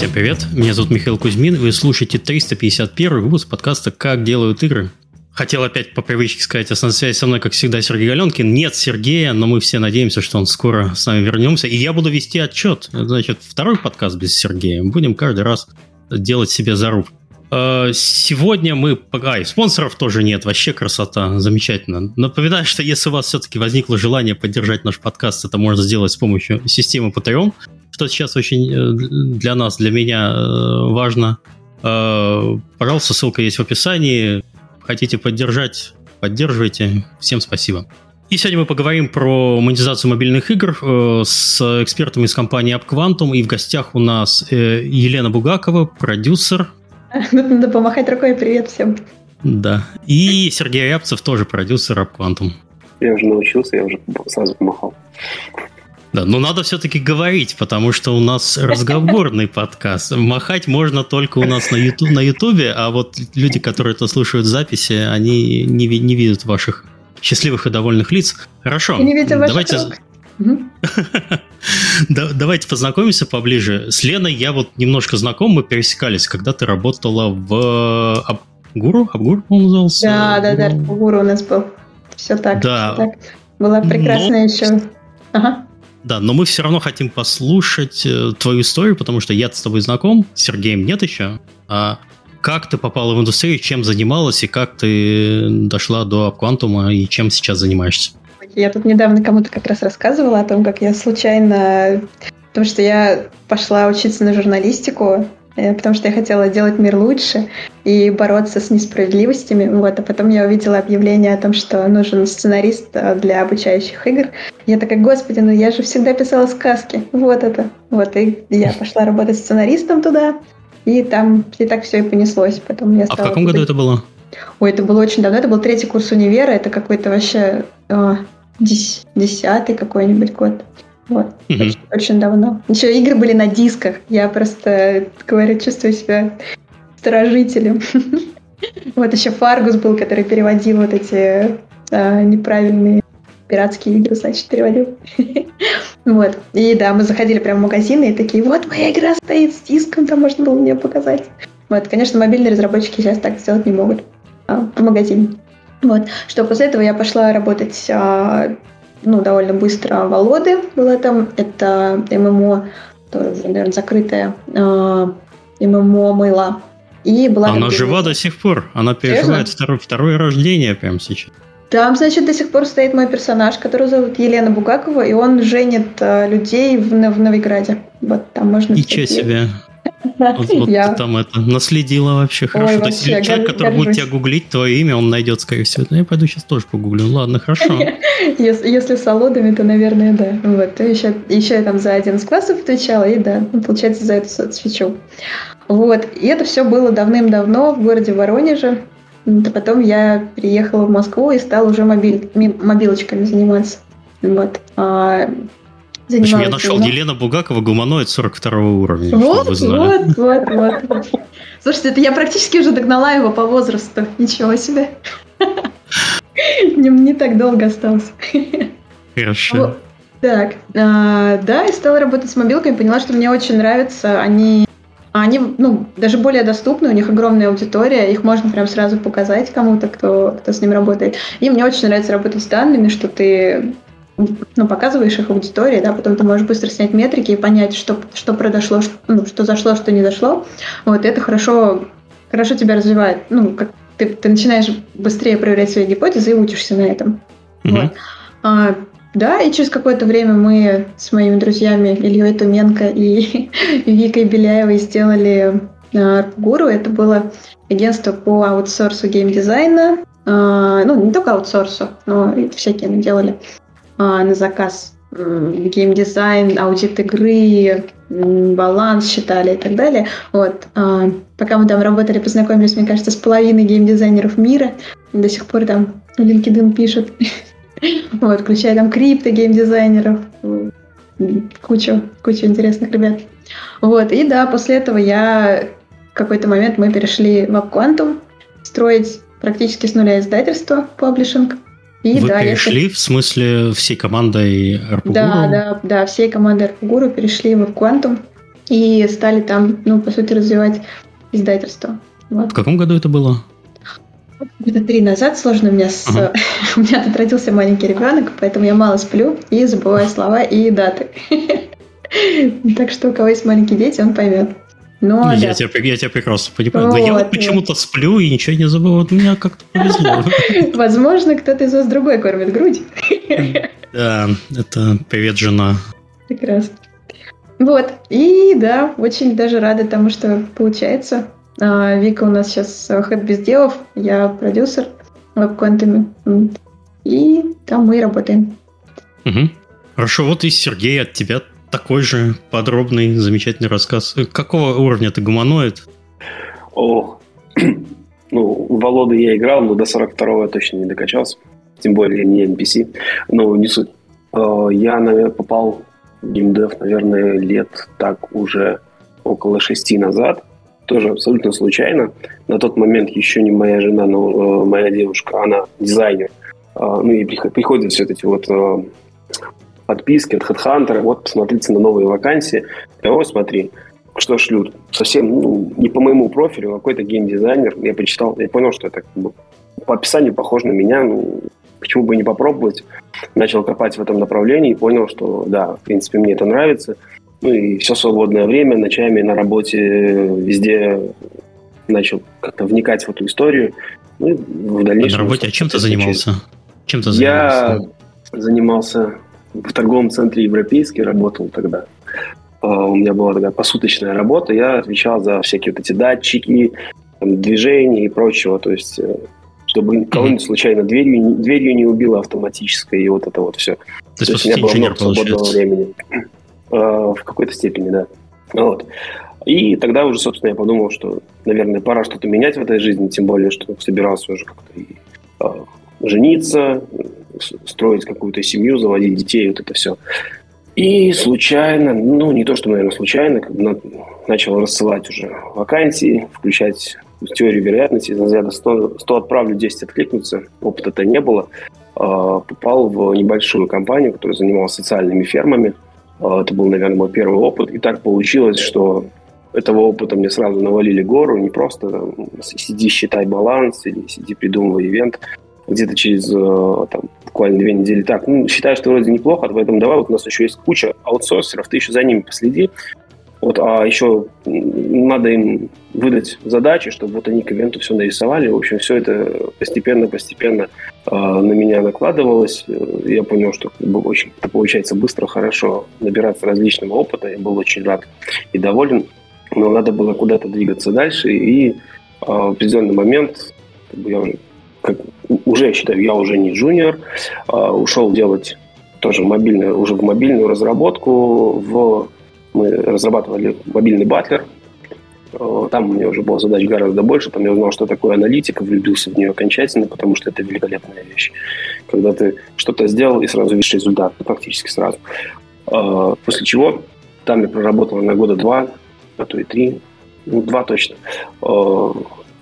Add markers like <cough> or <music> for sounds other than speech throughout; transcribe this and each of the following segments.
Всем привет, меня зовут Михаил Кузьмин, вы слушаете 351 выпуск подкаста «Как делают игры». Хотел опять по привычке сказать, основная связь со мной, как всегда, Сергей Галенкин. Нет Сергея, но мы все надеемся, что он скоро с нами вернемся. И я буду вести отчет. Значит, второй подкаст без Сергея. Будем каждый раз делать себе зарубку. Э, сегодня мы... А, и спонсоров тоже нет, вообще красота, замечательно. Напоминаю, что если у вас все-таки возникло желание поддержать наш подкаст, это можно сделать с помощью системы Patreon, что сейчас очень э, для нас, для меня э, важно. Пожалуйста, ссылка есть в описании. Хотите поддержать, поддерживайте. Всем спасибо. И сегодня мы поговорим про монетизацию мобильных игр с экспертами из компании UpQuantum. И в гостях у нас Елена Бугакова, продюсер, <laughs> Надо помахать рукой. Привет всем. Да. И Сергей Рябцев тоже продюсер Rap Quantum. Я уже научился, я уже сразу помахал. Да, но надо все-таки говорить, потому что у нас разговорный подкаст. Махать можно только у нас на YouTube, на Ютубе, а вот люди, которые это слушают в записи, они не, не видят ваших счастливых и довольных лиц. Хорошо. И не видят ваших давайте... <laughs> Давайте познакомимся поближе. С Леной я вот немножко знаком, мы пересекались, когда ты работала в Абгуру? Абгур он назывался? Да, да, да, Абгуру у нас был. Все так. Да. Так. Была прекрасная еще. Ага. Да, но мы все равно хотим послушать э, твою историю, потому что я с тобой знаком, с Сергеем нет еще. А как ты попала в индустрию, чем занималась и как ты дошла до Quantum и чем сейчас занимаешься? Я тут недавно кому-то как раз рассказывала о том, как я случайно... Потому что я пошла учиться на журналистику, потому что я хотела делать мир лучше и бороться с несправедливостями. Вот, а потом я увидела объявление о том, что нужен сценарист э, для обучающих игр. Я такая, господи, ну я же всегда писала сказки. Вот это. Вот, и я пошла работать сценаристом туда, и там и так все и понеслось. Потом я стала а в каком году это было? Ой, это было очень давно. Это был третий курс универа. Это какой-то вообще... Э, десятый какой-нибудь год. Вот. Очень, очень давно. Еще игры были на дисках. Я просто, говорю, чувствую себя сторожителем. <laughs> Вот еще Фаргус был, который переводил вот эти а, неправильные пиратские игры, значит, переводил. <laughs> вот. И да, мы заходили прямо в магазины и такие, вот моя игра стоит с диском, там можно было мне показать. Вот, конечно, мобильные разработчики сейчас так сделать не могут. А, по магазину. Вот. Что после этого я пошла работать а, ну, довольно быстро в Алоды было там. Это ММО, тоже, наверное, закрытая а, ММО мыла. И была Она жива до сих пор. Она переживает второе, второе рождение прямо сейчас. Там, значит, до сих пор стоит мой персонаж, который зовут Елена Бугакова, и он женит а, людей в, в Новиграде. Вот там можно... Ничего себе. Вот, вот я... ты там это наследила вообще хорошо. Ой, То есть человек, горжусь. который будет тебя гуглить, твое имя, он найдет, скорее всего. Ну, я пойду сейчас тоже погуглю. Ладно, хорошо. <laughs> если, если с Алодами, то, наверное, да. Вот. еще, еще я там за один из классов отвечала, и да, ну, получается, за эту соцсвечу. Вот. И это все было давным-давно в городе Воронеже. А потом я переехала в Москву и стала уже мобиль, мобилочками заниматься. Вот. А, занималась. В общем, я нашел да? Елена Бугакова, гуманоид 42 уровня. Вот, вот, вот, вот. Слушайте, это я практически уже догнала его по возрасту. Ничего себе. Не, не так долго осталось. Хорошо. Так, а, да, и стала работать с мобилками, поняла, что мне очень нравится. Они, они, ну, даже более доступны, у них огромная аудитория, их можно прям сразу показать кому-то, кто, кто с ним работает. И мне очень нравится работать с данными, что ты ну, показываешь их аудитории, да, потом ты можешь быстро снять метрики и понять, что, что произошло, что, ну, что зашло, что не зашло. Вот это хорошо, хорошо тебя развивает. Ну, как ты, ты начинаешь быстрее проверять свои гипотезы и учишься на этом. Mm-hmm. Вот. А, да, и через какое-то время мы с моими друзьями Ильей Туменко и <laughs> Викой Беляевой сделали Арпгуру. Это было агентство по аутсорсу геймдизайна. А, ну, не только аутсорсу, но и всякие мы делали а, на заказ геймдизайн, аудит игры, баланс считали и так далее. Вот. А, пока мы там работали, познакомились, мне кажется, с половиной геймдизайнеров мира. До сих пор там LinkedIn пишет. <laughs> Вот, включая там крипто геймдизайнеров, кучу, кучу интересных ребят. Вот, и да, после этого я в какой-то момент мы перешли в AppQuantum строить практически с нуля издательство, паблишинг. И, Вы да, перешли, если... в смысле, всей командой Арпугуру? Да, да, да, всей командой Арпугуру перешли в Quantum. и стали там, ну, по сути, развивать издательство. Вот. В каком году это было? Года три назад сложно у меня с... Ага. <laughs> у меня тут родился маленький ребенок, поэтому я мало сплю и забываю слова и даты. <laughs> так что у кого есть маленькие дети, он поймет. Но, я, да. тебя, я тебя прекрасно понимаю. Вот, да я вот почему-то сплю и ничего не забываю. Вот меня как-то повезло. <laughs> Возможно, кто-то из вас другой кормит грудь. <laughs> да, это привет, жена. Прекрасно. Вот, и да, очень даже рада тому, что получается. А, Вика у нас сейчас хэт без делов, я продюсер веб-контами. И там мы работаем. Угу. Хорошо, вот и Сергей от тебя такой же подробный, замечательный рассказ. Какого уровня ты гуманоид? О, <clears throat> ну, в Володу я играл, но до 42-го я точно не докачался. Тем более не NPC. Но не суть. А, я, наверное, попал геймдев, наверное, лет так уже около шести назад. Тоже абсолютно случайно. На тот момент еще не моя жена, но э, моя девушка, она дизайнер. Э, ну и приходят все эти вот э, подписки от HeadHunter. Вот посмотрите на новые вакансии. Вот смотри, что шлют. Совсем ну, не по моему профилю, а какой-то геймдизайнер. Я почитал, я понял, что это по описанию похож на меня. Ну, почему бы не попробовать? Начал копать в этом направлении и понял, что да, в принципе, мне это нравится. Ну и все свободное время, ночами на работе везде начал как-то вникать в эту историю. Ну и в дальнейшем... А на работе, а чем ты занимался? Чем ты занимался? Я занимался в торговом центре европейский, работал тогда. А, у меня была такая посуточная работа, я отвечал за всякие вот эти датчики, там, движения и прочего, то есть э, чтобы кого-нибудь случайно дверью, дверью не убило автоматическое, и вот это вот все. То, То есть, у меня было много свободного времени. <clears throat> А, в какой-то степени, да. Вот. И тогда уже, собственно, я подумал, что, наверное, пора что-то менять в этой жизни, тем более, что собирался уже как-то и, а, жениться, строить какую-то семью, заводить детей, вот это все. И случайно, ну, не то, что, наверное, случайно, когда начал рассылать уже вакансии, включать теорию вероятности, из разряда 100, 100 отправлю, 10 откликнутся, опыта-то не было. А, попал в небольшую компанию, которая занималась социальными фермами. А, это был, наверное, мой первый опыт. И так получилось, что этого опыта мне сразу навалили гору, не просто там, сиди, считай баланс или сиди, придумывай ивент. Где-то через э, там, буквально две недели так, ну, считаю, что вроде неплохо, поэтому давай, вот у нас еще есть куча аутсорсеров, ты еще за ними последи, вот, а еще надо им выдать задачи, чтобы вот они к ивенту все нарисовали. В общем, все это постепенно-постепенно э, на меня накладывалось. Я понял, что очень получается быстро, хорошо набираться различного опыта. Я был очень рад и доволен. Но надо было куда-то двигаться дальше. И э, в определенный момент я уже, как, уже я считаю, я уже не джуниор, э, ушел делать тоже мобильную, уже в мобильную разработку в мы разрабатывали мобильный батлер. Э, там у меня уже была задач гораздо больше. Там я узнал, что такое аналитика, влюбился в нее окончательно, потому что это великолепная вещь. Когда ты что-то сделал и сразу видишь результат, практически сразу. Э, после чего там я проработал на года два, а то и три, ну, два точно.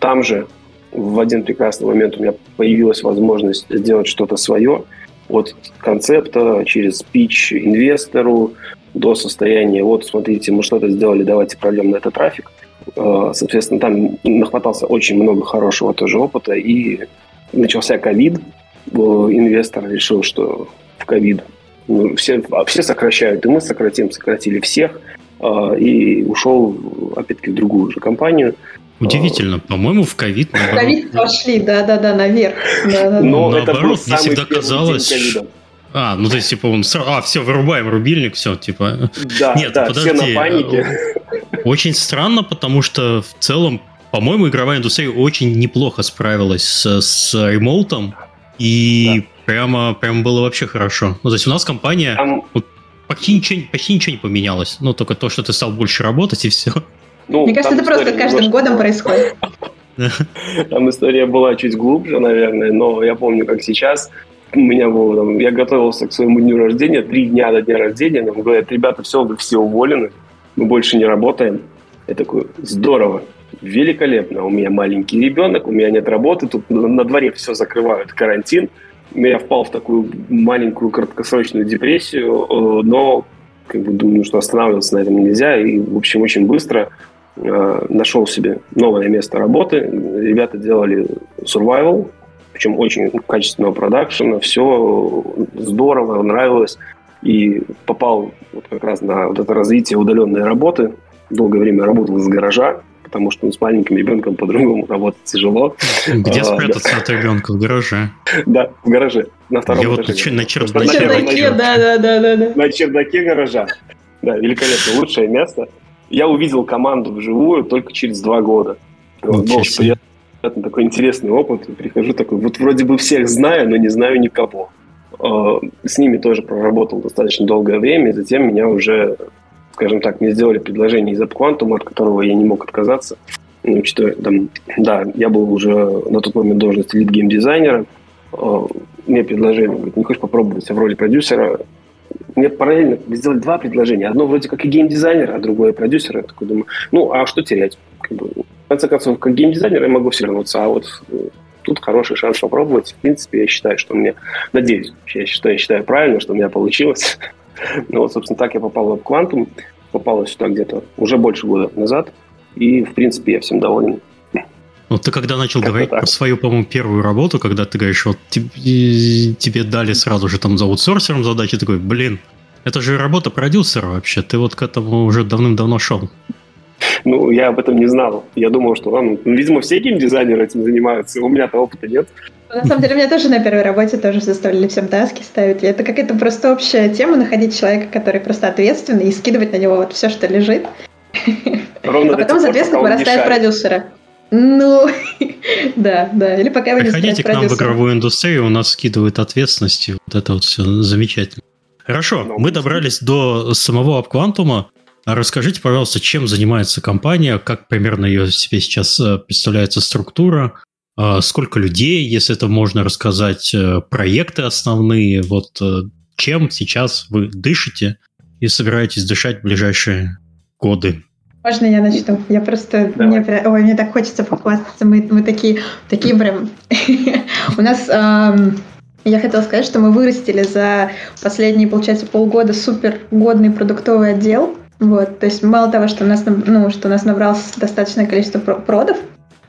Там же в один прекрасный момент у меня появилась возможность сделать что-то свое от концепта через пич инвестору, до состояния, вот, смотрите, мы что-то сделали, давайте прольем на этот трафик. Э, соответственно, там нахватался очень много хорошего тоже опыта, и начался ковид. Э, инвестор решил, что в ковид ну, все, а все сокращают, и мы сократим, сократили всех, э, и ушел, опять-таки, в другую же компанию. Удивительно, по-моему, в ковид... В ковид пошли, да-да-да, наверх. Но был мне всегда казалось, а, ну то есть, типа, он сразу, а, все, вырубаем рубильник, все, типа. Да, Нет, да, подожди. все на панике. Очень странно, потому что в целом, по-моему, игровая индустрия очень неплохо справилась с, с ремоутом, и да. прямо, прямо было вообще хорошо. Ну, то есть у нас компания Там... вот, почти, ничего, почти ничего не поменялось, ну, только то, что ты стал больше работать, и все. Ну, Мне кажется, это просто каждым немножко... годом происходит. <laughs> Там история была чуть глубже, наверное, но я помню, как сейчас у меня было, там, я готовился к своему дню рождения, три дня до дня рождения, нам говорят, ребята, все, вы все уволены, мы больше не работаем. Я такой, здорово, великолепно, у меня маленький ребенок, у меня нет работы, тут на дворе все закрывают, карантин. Я впал в такую маленькую краткосрочную депрессию, э, но как бы думаю, что останавливаться на этом нельзя. И, в общем, очень быстро нашел себе новое место работы. Ребята делали survival, причем очень качественного продакшена. Все здорово, нравилось. И попал вот как раз на вот это развитие удаленной работы. Долгое время работал из гаража, потому что ну, с маленьким ребенком по-другому работать тяжело. Где а, спрятаться от ребенка? В гараже? Да, в гараже. На втором этаже. На, чердаке. Да, да, да. На чердаке гаража. Да, великолепно, лучшее место. Я увидел команду вживую только через два года. Вот, был приятный такой интересный опыт. Прихожу такой, вот вроде бы всех знаю, но не знаю никого. А, с ними тоже проработал достаточно долгое время, и затем меня уже скажем так, мне сделали предложение из AppQuantum, от которого я не мог отказаться. Ну, учитывая, там, да, я был уже на тот момент должности лид геймдизайнера. А, мне предложили, говорит, не хочешь попробовать в роли продюсера? Мне параллельно сделали два предложения. Одно вроде как и геймдизайнер, а другое продюсер. Я такой думаю, ну, а что терять? Как бы, в конце концов, как геймдизайнер я могу все вернуться, а вот э, тут хороший шанс попробовать. В принципе, я считаю, что мне, надеюсь, я считаю, я считаю правильно, что у меня получилось. <laughs> Ну вот, собственно, так я попал в Quantum, попал сюда где-то уже больше года назад, и, в принципе, я всем доволен. Ну, ты когда начал как говорить про свою, по-моему, первую работу, когда ты говоришь, вот тебе, тебе дали сразу же там за аутсорсером задачи, такой, блин, это же работа продюсера вообще, ты вот к этому уже давным-давно шел. Ну, я об этом не знал. Я думал, что, ну, видимо, все геймдизайнеры этим занимаются. У меня-то опыта нет. На самом деле, меня тоже на первой работе тоже заставляли всем таски ставить. И это какая-то просто общая тема, находить человека, который просто ответственный, и скидывать на него вот все, что лежит. Ровно а потом, соответственно, вырастает продюсера. Ну, <laughs> да, да. Или пока вы не Приходите к нам в игровую индустрию, у нас скидывают ответственности. Вот это вот все замечательно. Хорошо, ну, мы добрались до самого апквантума. Расскажите, пожалуйста, чем занимается компания, как примерно ее себе сейчас э, представляется структура, а, сколько людей, если это можно рассказать, э, проекты основные, вот э, чем сейчас вы дышите и собираетесь дышать в ближайшие годы? Можно я начну? Я просто... Мне, ой, мне так хочется похвастаться. Мы, мы такие, такие прям... <laughs> У нас... Я хотела сказать, что мы вырастили за последние, получается, полгода супер годный продуктовый отдел. Вот, то есть мало того, что у нас, ну, что у нас набралось достаточное количество продов,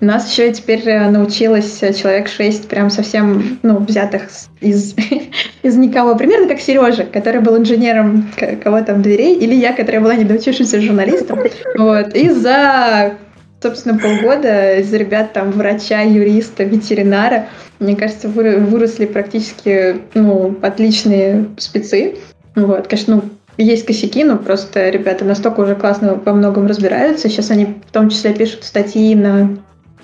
у нас еще теперь э, научилось э, человек шесть прям совсем, ну, взятых из, <laughs> из никого. Примерно как Сережа, который был инженером кого там дверей, или я, которая была недоучившимся журналистом. Вот. И за, собственно, полгода из ребят там врача, юриста, ветеринара, мне кажется, выросли практически, ну, отличные спецы. Вот, конечно, ну, есть косяки, но просто ребята настолько уже классно во многом разбираются. Сейчас они в том числе пишут статьи на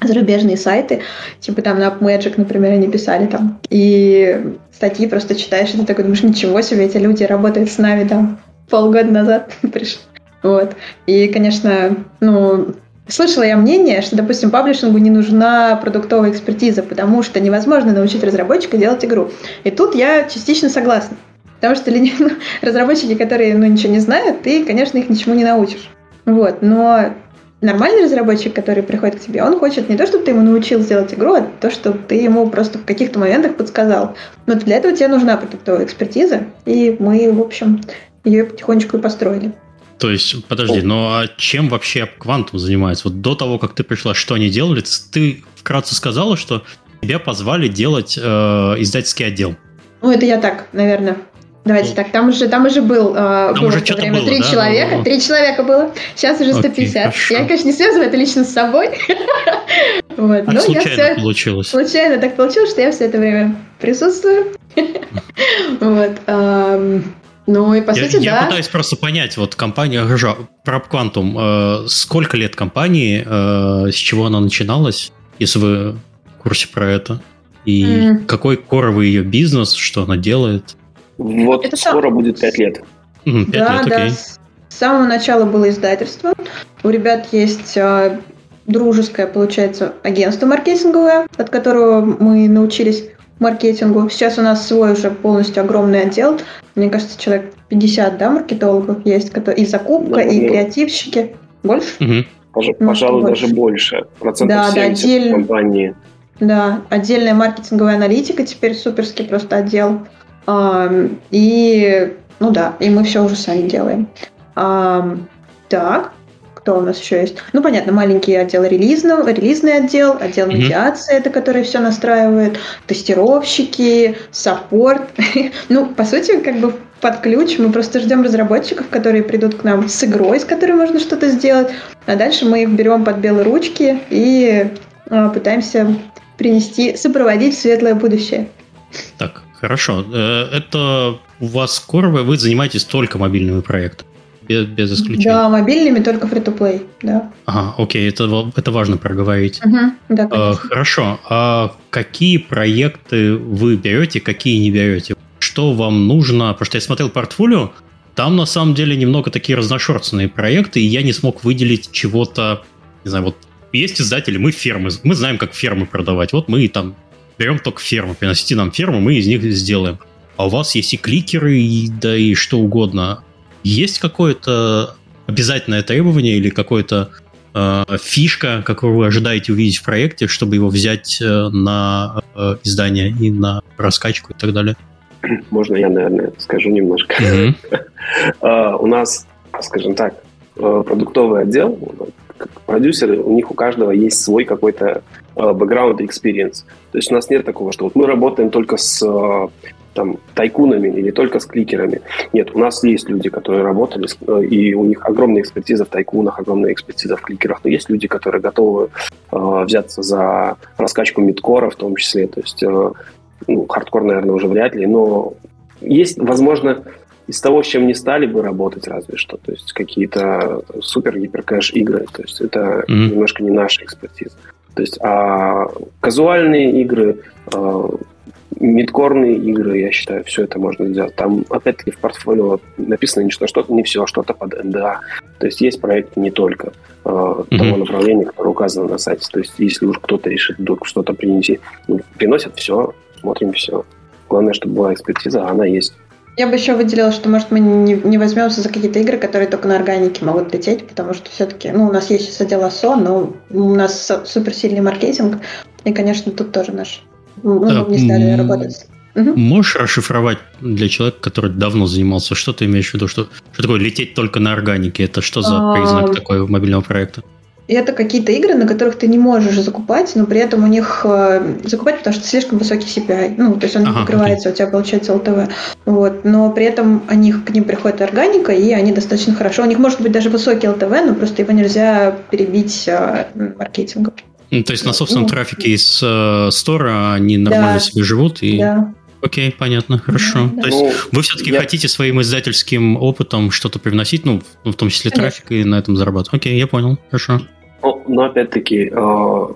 зарубежные сайты, типа там на AppMagic, например, они писали там, и статьи просто читаешь, и ты такой думаешь, ничего себе, эти люди работают с нами там полгода назад <laughs> пришли. Вот. И, конечно, ну, слышала я мнение, что, допустим, паблишингу не нужна продуктовая экспертиза, потому что невозможно научить разработчика делать игру. И тут я частично согласна. Потому что ну, <laughs> разработчики, которые ну, ничего не знают, ты, конечно, их ничему не научишь. Вот. Но нормальный разработчик, который приходит к тебе, он хочет не то, чтобы ты ему научил сделать игру, а то, чтобы ты ему просто в каких-то моментах подсказал. Но для этого тебе нужна продуктовая экспертиза, и мы, в общем, ее потихонечку и построили. То есть, подожди, ну а чем вообще Quantum занимается? Вот до того, как ты пришла, что они делали, ты вкратце сказала, что тебя позвали делать э, издательский отдел. Ну, это я так, наверное, Давайте ну, так, там уже, там уже был, э, там было уже в то время три да? человека, ну, три человека было, сейчас уже 150. Окей, я, конечно, не связываю это лично с собой. <laughs> вот, а но случайно я все, получилось. Случайно так получилось, что я все это время присутствую. <laughs> вот. Ну и по я, сути, я да. Я пытаюсь просто понять, вот компания Prop Quantum, э, сколько лет компании, э, с чего она начиналась, если вы в курсе про это, и mm. какой коровый ее бизнес, что она делает? Вот это скоро сам... будет 5 лет. 5 да, лет, да. С самого начала было издательство. У ребят есть а, дружеское, получается, агентство маркетинговое, от которого мы научились маркетингу. Сейчас у нас свой уже полностью огромный отдел. Мне кажется, человек 50, да, маркетологов есть, и закупка, да, и да. креативщики. Больше? Угу. Пожалуй, больше. даже больше. Процентов да, 70 да, отдель... компании. Да, отдельная маркетинговая аналитика, теперь суперский просто отдел. И Ну да, и мы все уже сами делаем. Так, кто у нас еще есть? Ну, понятно, маленький отдел релизного, релизный отдел, отдел mm-hmm. медиации, это который все настраивает, тестировщики, саппорт. <laughs> ну, по сути, как бы под ключ. Мы просто ждем разработчиков, которые придут к нам с игрой, с которой можно что-то сделать. А дальше мы их берем под белые ручки и а, пытаемся принести, сопроводить светлое будущее. Так, хорошо. Э, это у вас скоро вы занимаетесь только мобильными проектами? Без, без исключения. Да, мобильными только free-to-play, да. Ага, окей, это, это важно проговорить. Угу, да, а, хорошо, а какие проекты вы берете, какие не берете? Что вам нужно? Потому что я смотрел портфолио, там на самом деле немного такие разношерстные проекты, и я не смог выделить чего-то, не знаю, вот есть издатели, мы фермы, мы знаем, как фермы продавать. Вот мы там берем только фермы, приносите нам ферму, мы из них сделаем. А у вас есть и кликеры, и, да и что угодно. Есть какое-то обязательное требование или какое-то э, фишка, которую вы ожидаете увидеть в проекте, чтобы его взять э, на э, издание и на раскачку и так далее? Можно я, наверное, скажу немножко. Mm-hmm. <laughs> у нас, скажем так, продуктовый отдел, продюсеры, у них у каждого есть свой какой-то бэкграунд и experience. То есть у нас нет такого, что вот мы работаем только с э, там, тайкунами или только с кликерами. Нет, у нас есть люди, которые работали, э, и у них огромная экспертиза в тайкунах, огромная экспертиза в кликерах, но есть люди, которые готовы э, взяться за раскачку мидкора в том числе, то есть э, ну, хардкор, наверное, уже вряд ли, но есть, возможно, из того, с чем не стали бы работать разве что, то есть какие-то супер гиперкэш игры, то есть это mm-hmm. немножко не наша экспертиза. То есть а казуальные игры, э, мидкорные игры, я считаю, все это можно сделать. Там, опять-таки, в портфолио написано не что, что-то не все, а что-то под НДА. То есть есть проекты не только э, mm-hmm. того направления, которое указано на сайте. То есть если уж кто-то решит вдруг что-то принести, ну, приносят все, смотрим все. Главное, чтобы была экспертиза, а она есть. Я бы еще выделила, что, может, мы не, не возьмемся за какие-то игры, которые только на органике могут лететь, потому что все-таки, ну, у нас есть сейчас отдел АСО, но у нас суперсильный маркетинг, и, конечно, тут тоже наш ну, не стали работать. Можешь расшифровать для человека, который давно занимался, что ты имеешь в виду, что, что такое лететь только на органике? Это что за признак такой мобильного проекта? Это какие-то игры, на которых ты не можешь закупать, но при этом у них э, закупать, потому что слишком высокий CPI. Ну, то есть он ага, не покрывается, окей. у тебя получается LTV. Вот. Но при этом они, к ним приходит органика, и они достаточно хорошо. У них может быть даже высокий LTV, но просто его нельзя перебить э, маркетингом. Ну, то есть на собственном ну, трафике из э, стора они нормально да, себе живут и... Да. Окей, понятно, хорошо. Да, То есть ну, вы все-таки я... хотите своим издательским опытом что-то привносить, ну, в том числе Конечно. трафик, и на этом зарабатывать. Окей, я понял, хорошо. Ну, но опять-таки, э,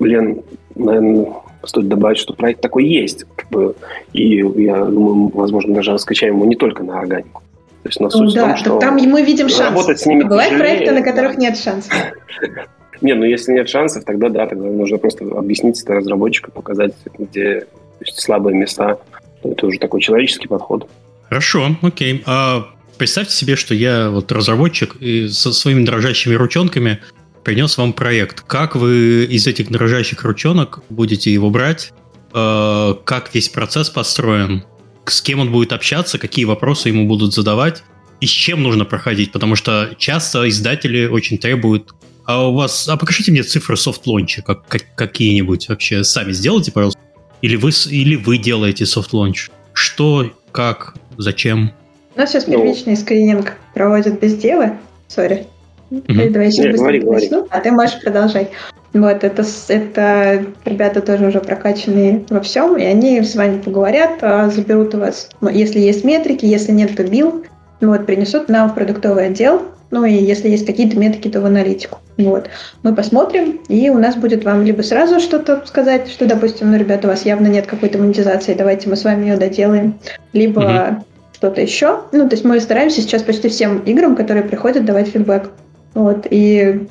Лен, наверное, стоит добавить, что проект такой есть. Как бы, и я думаю, возможно, даже раскачаем его не только на органику. То есть, на суть ну, да, том, что там мы видим шанс. Работать с ними Бывают тяжелее, проекты, на которых нет шансов. <laughs> Не, ну если нет шансов, тогда да, тогда нужно просто объяснить это разработчику, показать, где слабые места. Это уже такой человеческий подход. Хорошо, окей. А представьте себе, что я вот разработчик и со своими дрожащими ручонками принес вам проект. Как вы из этих дрожащих ручонок будете его брать? А, как весь процесс построен? С кем он будет общаться? Какие вопросы ему будут задавать? И с чем нужно проходить? Потому что часто издатели очень требуют а у вас... А покажите мне цифры soft launch а как, как, какие-нибудь вообще. Сами сделайте, пожалуйста. Или вы, или вы делаете soft launch. Что, как, зачем? У нас сейчас ну. первичный скрининг проводят без дела. Сори. Mm-hmm. Давай еще быстро говори, а ты можешь продолжать. Вот, это, это ребята тоже уже прокачанные во всем, и они с вами поговорят, а заберут у вас, если есть метрики, если нет, то бил, вот, принесут нам в продуктовый отдел, ну и если есть какие-то метрики, то в аналитику. Вот. Мы посмотрим, и у нас будет вам либо сразу что-то сказать, что, допустим, ну, ребята, у вас явно нет какой-то монетизации, давайте мы с вами ее доделаем, либо mm-hmm. что-то еще. Ну, то есть мы стараемся сейчас почти всем играм, которые приходят, давать фидбэк. Вот, и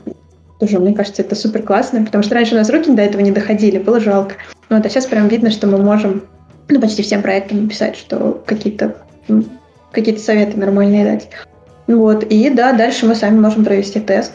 тоже, мне кажется, это супер классно, потому что раньше у нас руки до этого не доходили, было жалко. Вот, а сейчас прям видно, что мы можем ну, почти всем проектам написать, что какие-то какие-то советы нормальные дать. Вот, и да, дальше мы сами можем провести тест.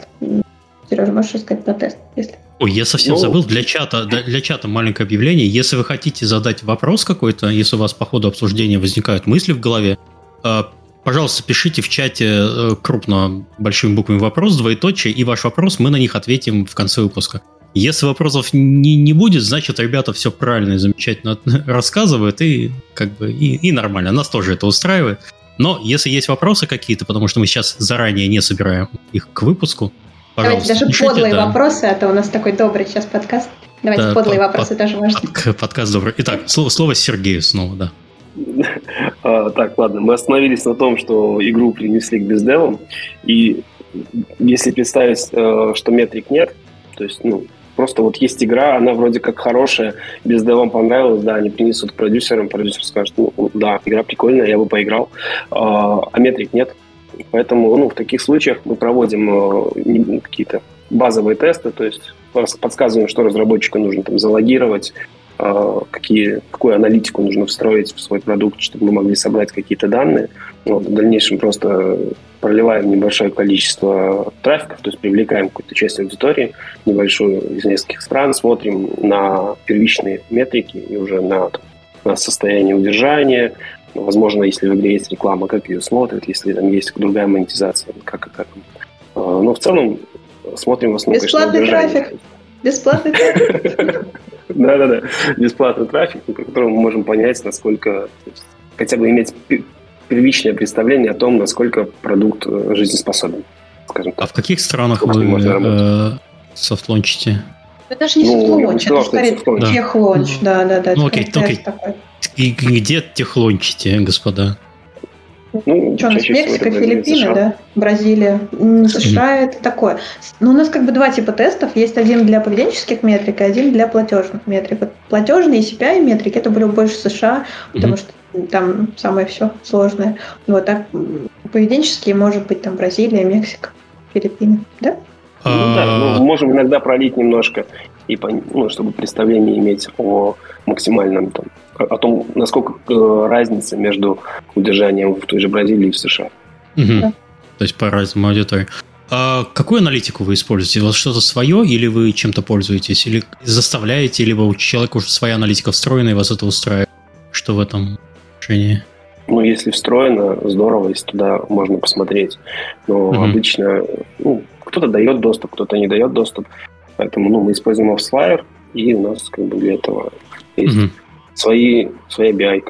Сережа, можешь рассказать про тест, если... Ой, я совсем ну, забыл для чата, для чата маленькое объявление. Если вы хотите задать вопрос какой-то, если у вас по ходу обсуждения возникают мысли в голове, э, Пожалуйста, пишите в чате э, крупно большими буквами вопрос, двоеточие, и ваш вопрос мы на них ответим в конце выпуска. Если вопросов не, не будет, значит, ребята все правильно и замечательно <laughs> рассказывают, и как бы и, и нормально. Нас тоже это устраивает. Но если есть вопросы какие-то, потому что мы сейчас заранее не собираем их к выпуску, пожалуйста. Давайте даже пишите, подлые да. вопросы, а то у нас такой добрый сейчас подкаст. Давайте да, подлые под, вопросы под, тоже можно. <laughs> Под, подкаст добрый. Итак, слово, слово Сергею снова, да. <laughs> А, так, ладно, мы остановились на том, что игру принесли к бездевам, и если представить, э, что метрик нет, то есть, ну, просто вот есть игра, она вроде как хорошая, бездевам понравилась, да, они принесут продюсерам, продюсер скажет, ну, да, игра прикольная, я бы поиграл, а, а метрик нет, поэтому, ну, в таких случаях мы проводим э, какие-то базовые тесты, то есть подсказываем, что разработчику нужно там залогировать, а, какие, какую аналитику нужно встроить в свой продукт, чтобы мы могли собрать какие-то данные. Вот, в дальнейшем просто проливаем небольшое количество трафика, то есть привлекаем какую-то часть аудитории, небольшую из нескольких стран, смотрим на первичные метрики и уже на, на состояние удержания, возможно, если в игре есть реклама, как ее смотрят, если там есть другая монетизация, как и как. Но в целом смотрим в основном, Бесплатный конечно, трафик. Бесплатный трафик. <laughs> Да-да-да, бесплатный трафик, по которому мы можем понять, насколько, хотя бы иметь первичное представление о том, насколько продукт э, жизнеспособен, скажем так. А в каких странах вы э, софтлончите? Это же не ну, софтлонч, это скорее техлонч, да-да-да. Ну окей, окей. И где техлончите, господа? Ну, что, у нас Мексика, Филиппины, да, Бразилия, США это такое. Ну, у нас как бы два типа тестов. Есть один для поведенческих метрик и один для платежных метрик. Вот платежные CPI метрики это были больше США, потому что там самое все сложное. Вот так поведенческие может быть там Бразилия, Мексика, Филиппины, да? Ну, да, ну, можем иногда пролить немножко, и, ну, чтобы представление иметь о максимальном там, о том, насколько э, разница между удержанием в той же Бразилии и в США. Угу. Да. То есть по разному аудитории. А какую аналитику вы используете? У вас что-то свое, или вы чем-то пользуетесь, или заставляете, либо у человека уже своя аналитика встроена, и вас это устраивает? Что в этом решении? Ну, если встроено, здорово, если туда можно посмотреть. Но угу. обычно ну, кто-то дает доступ, кто-то не дает доступ. Поэтому ну, мы используем AppsFlyer, и у нас как бы для этого есть угу свои, своя BI.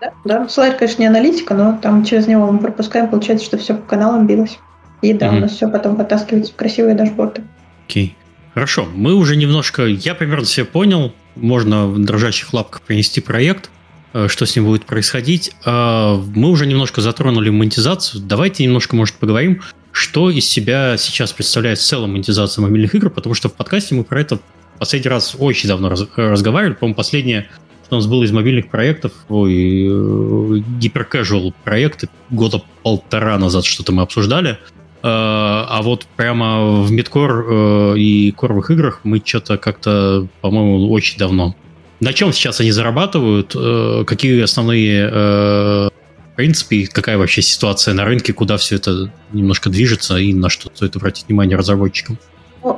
Да, да. Слайд, конечно, не аналитика, но там через него мы пропускаем, получается, что все по каналам билось. И да, mm-hmm. у нас все потом вытаскивается в красивые дашборды. Окей. Okay. Хорошо, мы уже немножко, я примерно все понял, можно в дрожащих лапках принести проект, э, что с ним будет происходить. А, мы уже немножко затронули монетизацию. Давайте немножко, может, поговорим, что из себя сейчас представляет в целом монетизация мобильных игр, потому что в подкасте мы про это последний раз очень давно разговаривали. По-моему, последнее у нас было из мобильных проектов, ой, э, гиперкэжуал проекты года полтора назад что-то мы обсуждали. Э, а вот прямо в мидкор э, и коровых играх мы что-то как-то, по-моему, очень давно. На чем сейчас они зарабатывают? Какие основные принципе, какая вообще ситуация на рынке, куда все это немножко движется и на что стоит обратить внимание разработчикам?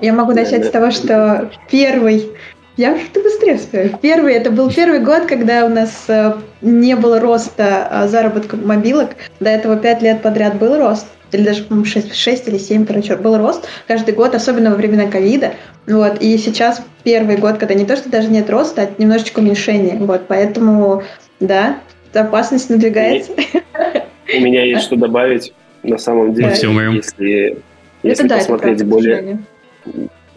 Я могу начать с того, что первый я что быстрее успею. Первый, это был первый год, когда у нас э, не было роста э, заработка мобилок. До этого пять лет подряд был рост. Или даже, по-моему, 6, 6 или 7, короче, был рост каждый год, особенно во времена ковида. Вот. И сейчас первый год, когда не то, что даже нет роста, а немножечко уменьшение. Вот. Поэтому, да, опасность надвигается. У меня есть что добавить. На самом деле, если, если посмотреть более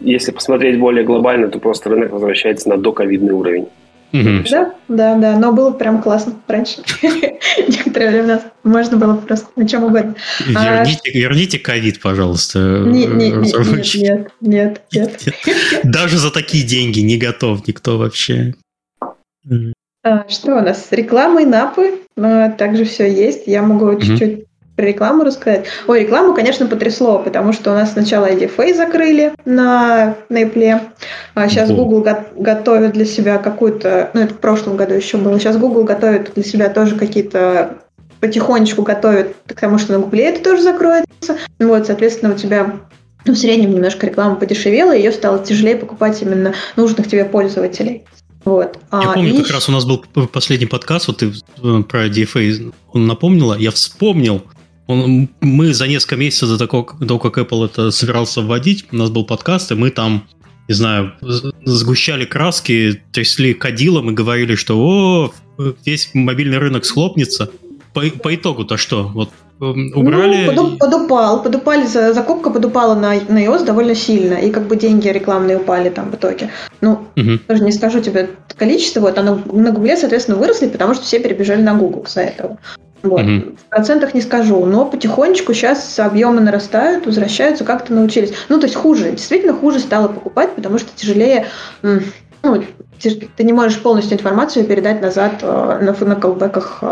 если посмотреть более глобально, то просто рынок возвращается на доковидный уровень. Угу. Да, да, да, но было прям классно раньше. <laughs> Некоторое время можно было просто на чем угодно. Верните, а... верните ковид, пожалуйста. Нет, нет, нет. Даже за такие деньги не готов никто вообще. А, что у нас? Реклама и напы. Также все есть. Я могу чуть-чуть про рекламу рассказать. Ой, рекламу, конечно, потрясло, потому что у нас сначала IDFA закрыли на, на Apple, а сейчас О. Google го- готовит для себя какую-то, ну это в прошлом году еще было, сейчас Google готовит для себя тоже какие-то потихонечку готовит к тому, что на Google это тоже закроется. Вот, соответственно, у тебя ну, в среднем немножко реклама подешевела, и ее стало тяжелее покупать именно нужных тебе пользователей. Вот. Я а, помню, как раз у нас был последний подкаст, вот ты э, про DFA напомнила, я вспомнил, Он, мы за несколько месяцев до того, до как Apple это собирался вводить, у нас был подкаст, и мы там, не знаю, сгущали краски, трясли кадилом и говорили, что о, весь мобильный рынок схлопнется. По, по итогу-то что? Вот эм, убрали... Ну, подуп, подупал, подупали, закупка подупала на, на iOS довольно сильно, и как бы деньги рекламные упали там в итоге. Ну, угу. тоже не скажу тебе количество, вот оно на Гугле, соответственно, выросли, потому что все перебежали на Google из-за этого. Вот. Угу. В процентах не скажу, но потихонечку сейчас объемы нарастают, возвращаются, как-то научились. Ну, то есть хуже, действительно хуже стало покупать, потому что тяжелее, ну, ты не можешь полностью информацию передать назад э, на, на колбеках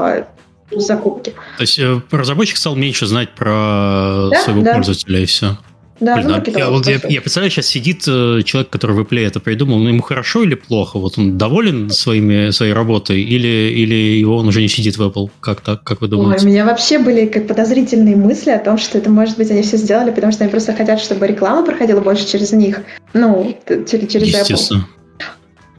закупки. То есть э, разработчик стал меньше знать про да, своего да. пользователя и все. Да, Блин, ну, а я, вот я, я представляю, сейчас сидит э, человек, который в Apple это придумал, ну ему хорошо или плохо? Вот он доволен своими, своей работой или, или его он уже не сидит в Apple? Как так, как вы думаете? Ой, у меня вообще были как подозрительные мысли о том, что это, может быть, они все сделали, потому что они просто хотят, чтобы реклама проходила больше через них. Ну, через, через. Apple.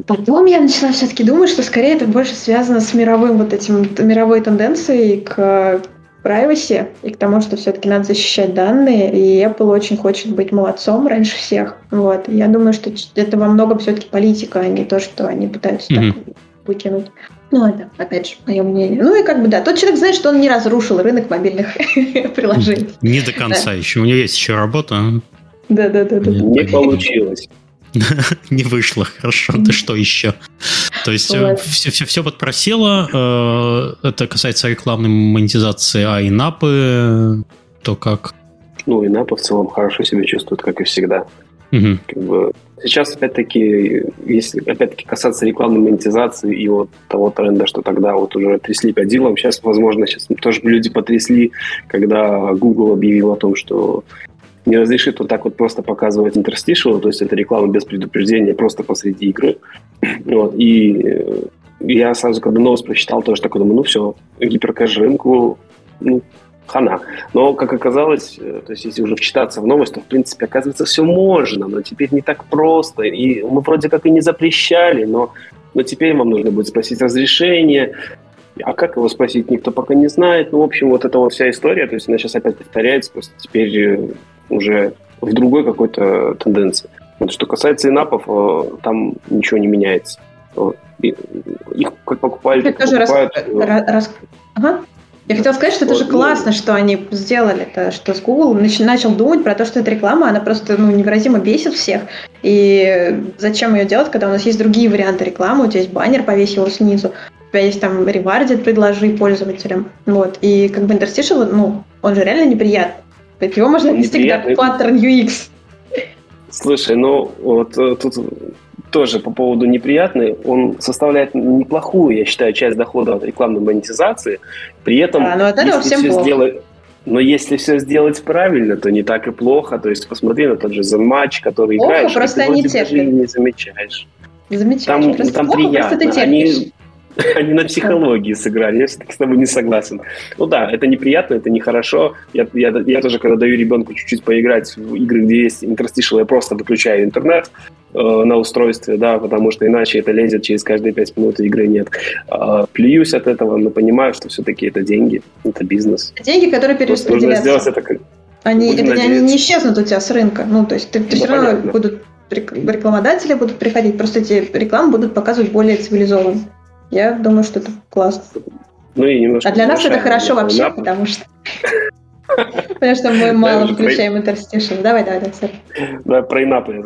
Потом я начала все-таки думать, что скорее это больше связано с мировым вот этим мировой тенденцией к privacy и к тому, что все-таки надо защищать данные, и Apple очень хочет быть молодцом раньше всех. Вот. Я думаю, что это во многом все-таки политика, а не то, что они пытаются mm-hmm. так выкинуть. Ну, это, опять же, мое мнение. Ну и как бы да, тот человек знает, что он не разрушил рынок мобильных <laughs> приложений. Не до конца еще. У него есть еще работа. Да, да, да, да. Не получилось. <laughs> Не вышло, хорошо. Ты что еще? То есть все, все, все подпросело. Э, это касается рекламной монетизации, а инапы, то как? Ну, инапы в целом хорошо себя чувствуют, как и всегда. Угу. Как бы, сейчас, опять-таки, если опять-таки касаться рекламной монетизации и вот того тренда, что тогда вот уже трясли кадилом, сейчас, возможно, сейчас тоже люди потрясли, когда Google объявил о том, что не разрешит вот так вот просто показывать интерстишл, то есть это реклама без предупреждения просто посреди игры. <clears throat> Вот, и э, я сразу, когда новость прочитал, тоже такой думаю, ну все, гиперкэш рынку, ну, хана. Но, как оказалось, э, то есть если уже вчитаться в новость, то, в принципе, оказывается, все можно, но теперь не так просто. И мы вроде как и не запрещали, но, но теперь вам нужно будет спросить разрешение, а как его спросить, никто пока не знает. Ну, в общем, вот эта вот вся история, то есть она сейчас опять повторяется, просто теперь э, уже в другой какой-то тенденции. Вот что касается инапов, э, там ничего не меняется. Их как покупали, как покупают... Раз, раз, ага. Я хотела сказать, что это же классно, что они сделали, это, что с Google начал думать про то, что эта реклама, она просто ну, невыразимо бесит всех. И зачем ее делать, когда у нас есть другие варианты рекламы, у тебя есть баннер, повесь его снизу, у тебя есть там ревардит, предложи пользователям. Вот. И как бы интерстишл, ну, он же реально неприятный. Его можно отнести как паттерн UX. Слушай, ну вот э, тут тоже по поводу неприятный, он составляет неплохую, я считаю, часть дохода от рекламной монетизации. При этом, а, ну, от этого всем плохо. Сделать, но если все сделать правильно, то не так и плохо. То есть посмотри на тот же The Match, который плохо, играешь, просто ты даже не замечаешь. Замечаешь, там, там плохо, приятно. Просто ты Они <laughs> Они на психологии сыграли, я все-таки с тобой не согласен. Ну да, это неприятно, это нехорошо. Я, я, я тоже, когда даю ребенку чуть-чуть поиграть в игры, где есть интерстишл, я просто выключаю интернет э, на устройстве, да, потому что иначе это лезет через каждые пять минут, и игры нет. Э, плююсь от этого, но понимаю, что все-таки это деньги, это бизнес. Деньги, которые перераспределяются. Нужно сделать это. Они, это, они не исчезнут у тебя с рынка. Ну, то есть ты, ты ну, все равно понятно. будут рекламодатели будут приходить, просто эти рекламы будут показывать более цивилизованно. Я думаю, что это классно. Ну и немножко. А для нас это хорошо вообще, потому что. Потому что мы мало включаем interstitial. Давай, давай, давай. Да, про in-app я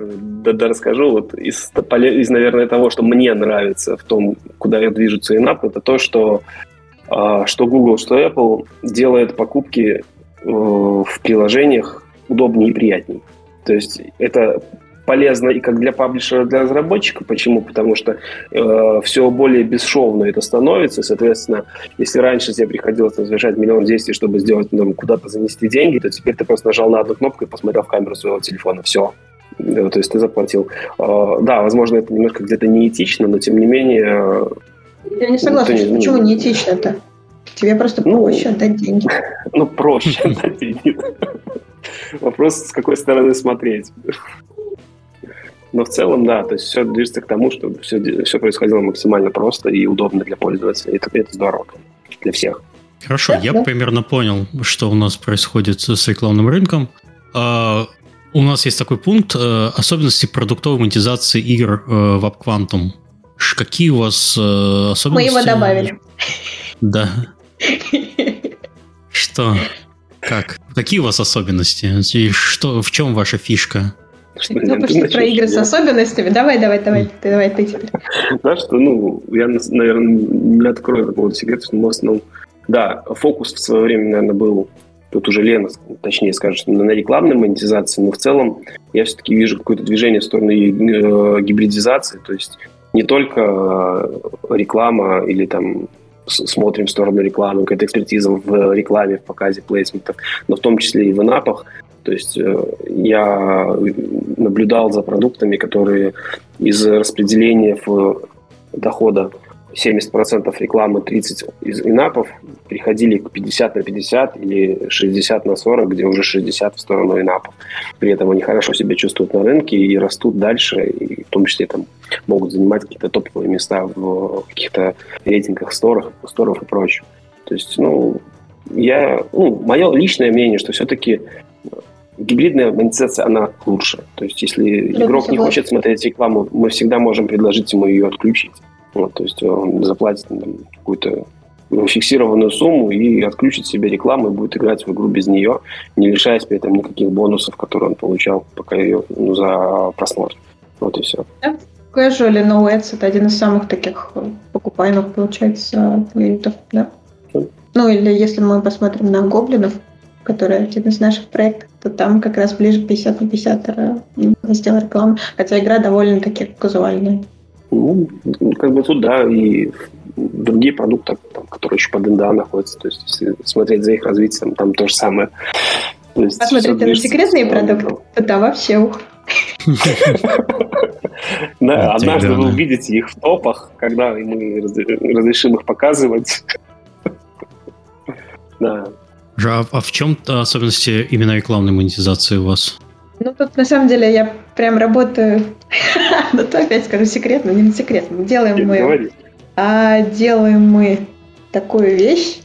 да, расскажу. Вот из, из, наверное, того, что мне нравится в том, куда движутся in-app, это то, что, а, что Google, что Apple делает покупки э, в приложениях удобнее и приятнее. То есть это полезно и как для паблишера, для разработчика. Почему? Потому что э, все более бесшовно это становится. Соответственно, если раньше тебе приходилось совершать миллион действий, чтобы сделать, ну, куда-то занести деньги, то теперь ты просто нажал на одну кнопку и посмотрел в камеру своего телефона. Все. Э, то есть ты заплатил. Э, да, возможно, это немножко где-то неэтично, но тем не менее... Я не согласна. Не, почему неэтично-то? Тебе просто ну, проще отдать деньги. <laughs> Ну, проще отдать деньги. <laughs> Вопрос, с какой стороны смотреть. Но в целом, да, то есть все движется к тому, чтобы все, все происходило максимально просто и удобно для пользователя. И это, это здорово для всех. Хорошо, да, я да. примерно понял, что у нас происходит с рекламным рынком. А, у нас есть такой пункт э, особенности продуктовой монетизации игр э, в AppQuantum. Какие у вас э, особенности? Мы его добавили. Да. <laughs> Что? Как? Какие у вас особенности? И что, в чем ваша фишка? Ну, что про игры с особенностями. Давай, давай, давай, ты, давай ты теперь. Да, что, ну, я, наверное, не открою такого секрета, что мы в основном... Да, фокус в свое время, наверное, был тут уже Лена, точнее скажет, на рекламной монетизации, но в целом я все-таки вижу какое-то движение в сторону э, гибридизации, то есть не только э, реклама или там смотрим в сторону рекламы, какая-то экспертиза в рекламе, в показе плейсментов, но в том числе и в инапах. То есть э, я наблюдал за продуктами, которые из распределения в дохода 70% рекламы, 30% из инапов переходили к 50 на 50 или 60 на 40, где уже 60 в сторону инапов. При этом они хорошо себя чувствуют на рынке и растут дальше, и в том числе там могут занимать какие-то топовые места в каких-то рейтингах сторов, сторов и прочее. То есть, ну, я, ну, мое личное мнение, что все-таки гибридная монетизация, она лучше. То есть, если игрок не хочет смотреть рекламу, мы всегда можем предложить ему ее отключить. Вот, то есть он заплатит там, какую-то фиксированную сумму и отключит себе рекламу и будет играть в игру без нее, не лишаясь при этом никаких бонусов, которые он получал пока ее ну, за просмотр. Вот и все. Casual No Ads это один из самых таких покупаемых, получается, клиентов, да? Ну или если мы посмотрим на гоблинов, который один из наших проектов, то там как раз ближе 50 на 50 раздел рекламы, хотя игра довольно-таки казуальная. Ну, как бы тут, да, и другие продукты, там, которые еще под НДА находятся. То есть, если смотреть за их развитием, там то же самое. То есть, Посмотрите на секретные продукты, то там вообще ух. Да, однажды вы увидите их в топах, когда мы разрешим их показывать. <laughs> Да. А, а в чем-то особенности именно рекламной монетизации у вас? Ну, тут на самом деле я прям работаю, <laughs> ну, то опять скажу секретно, не секретно. Делаем мы, а, делаем мы такую вещь,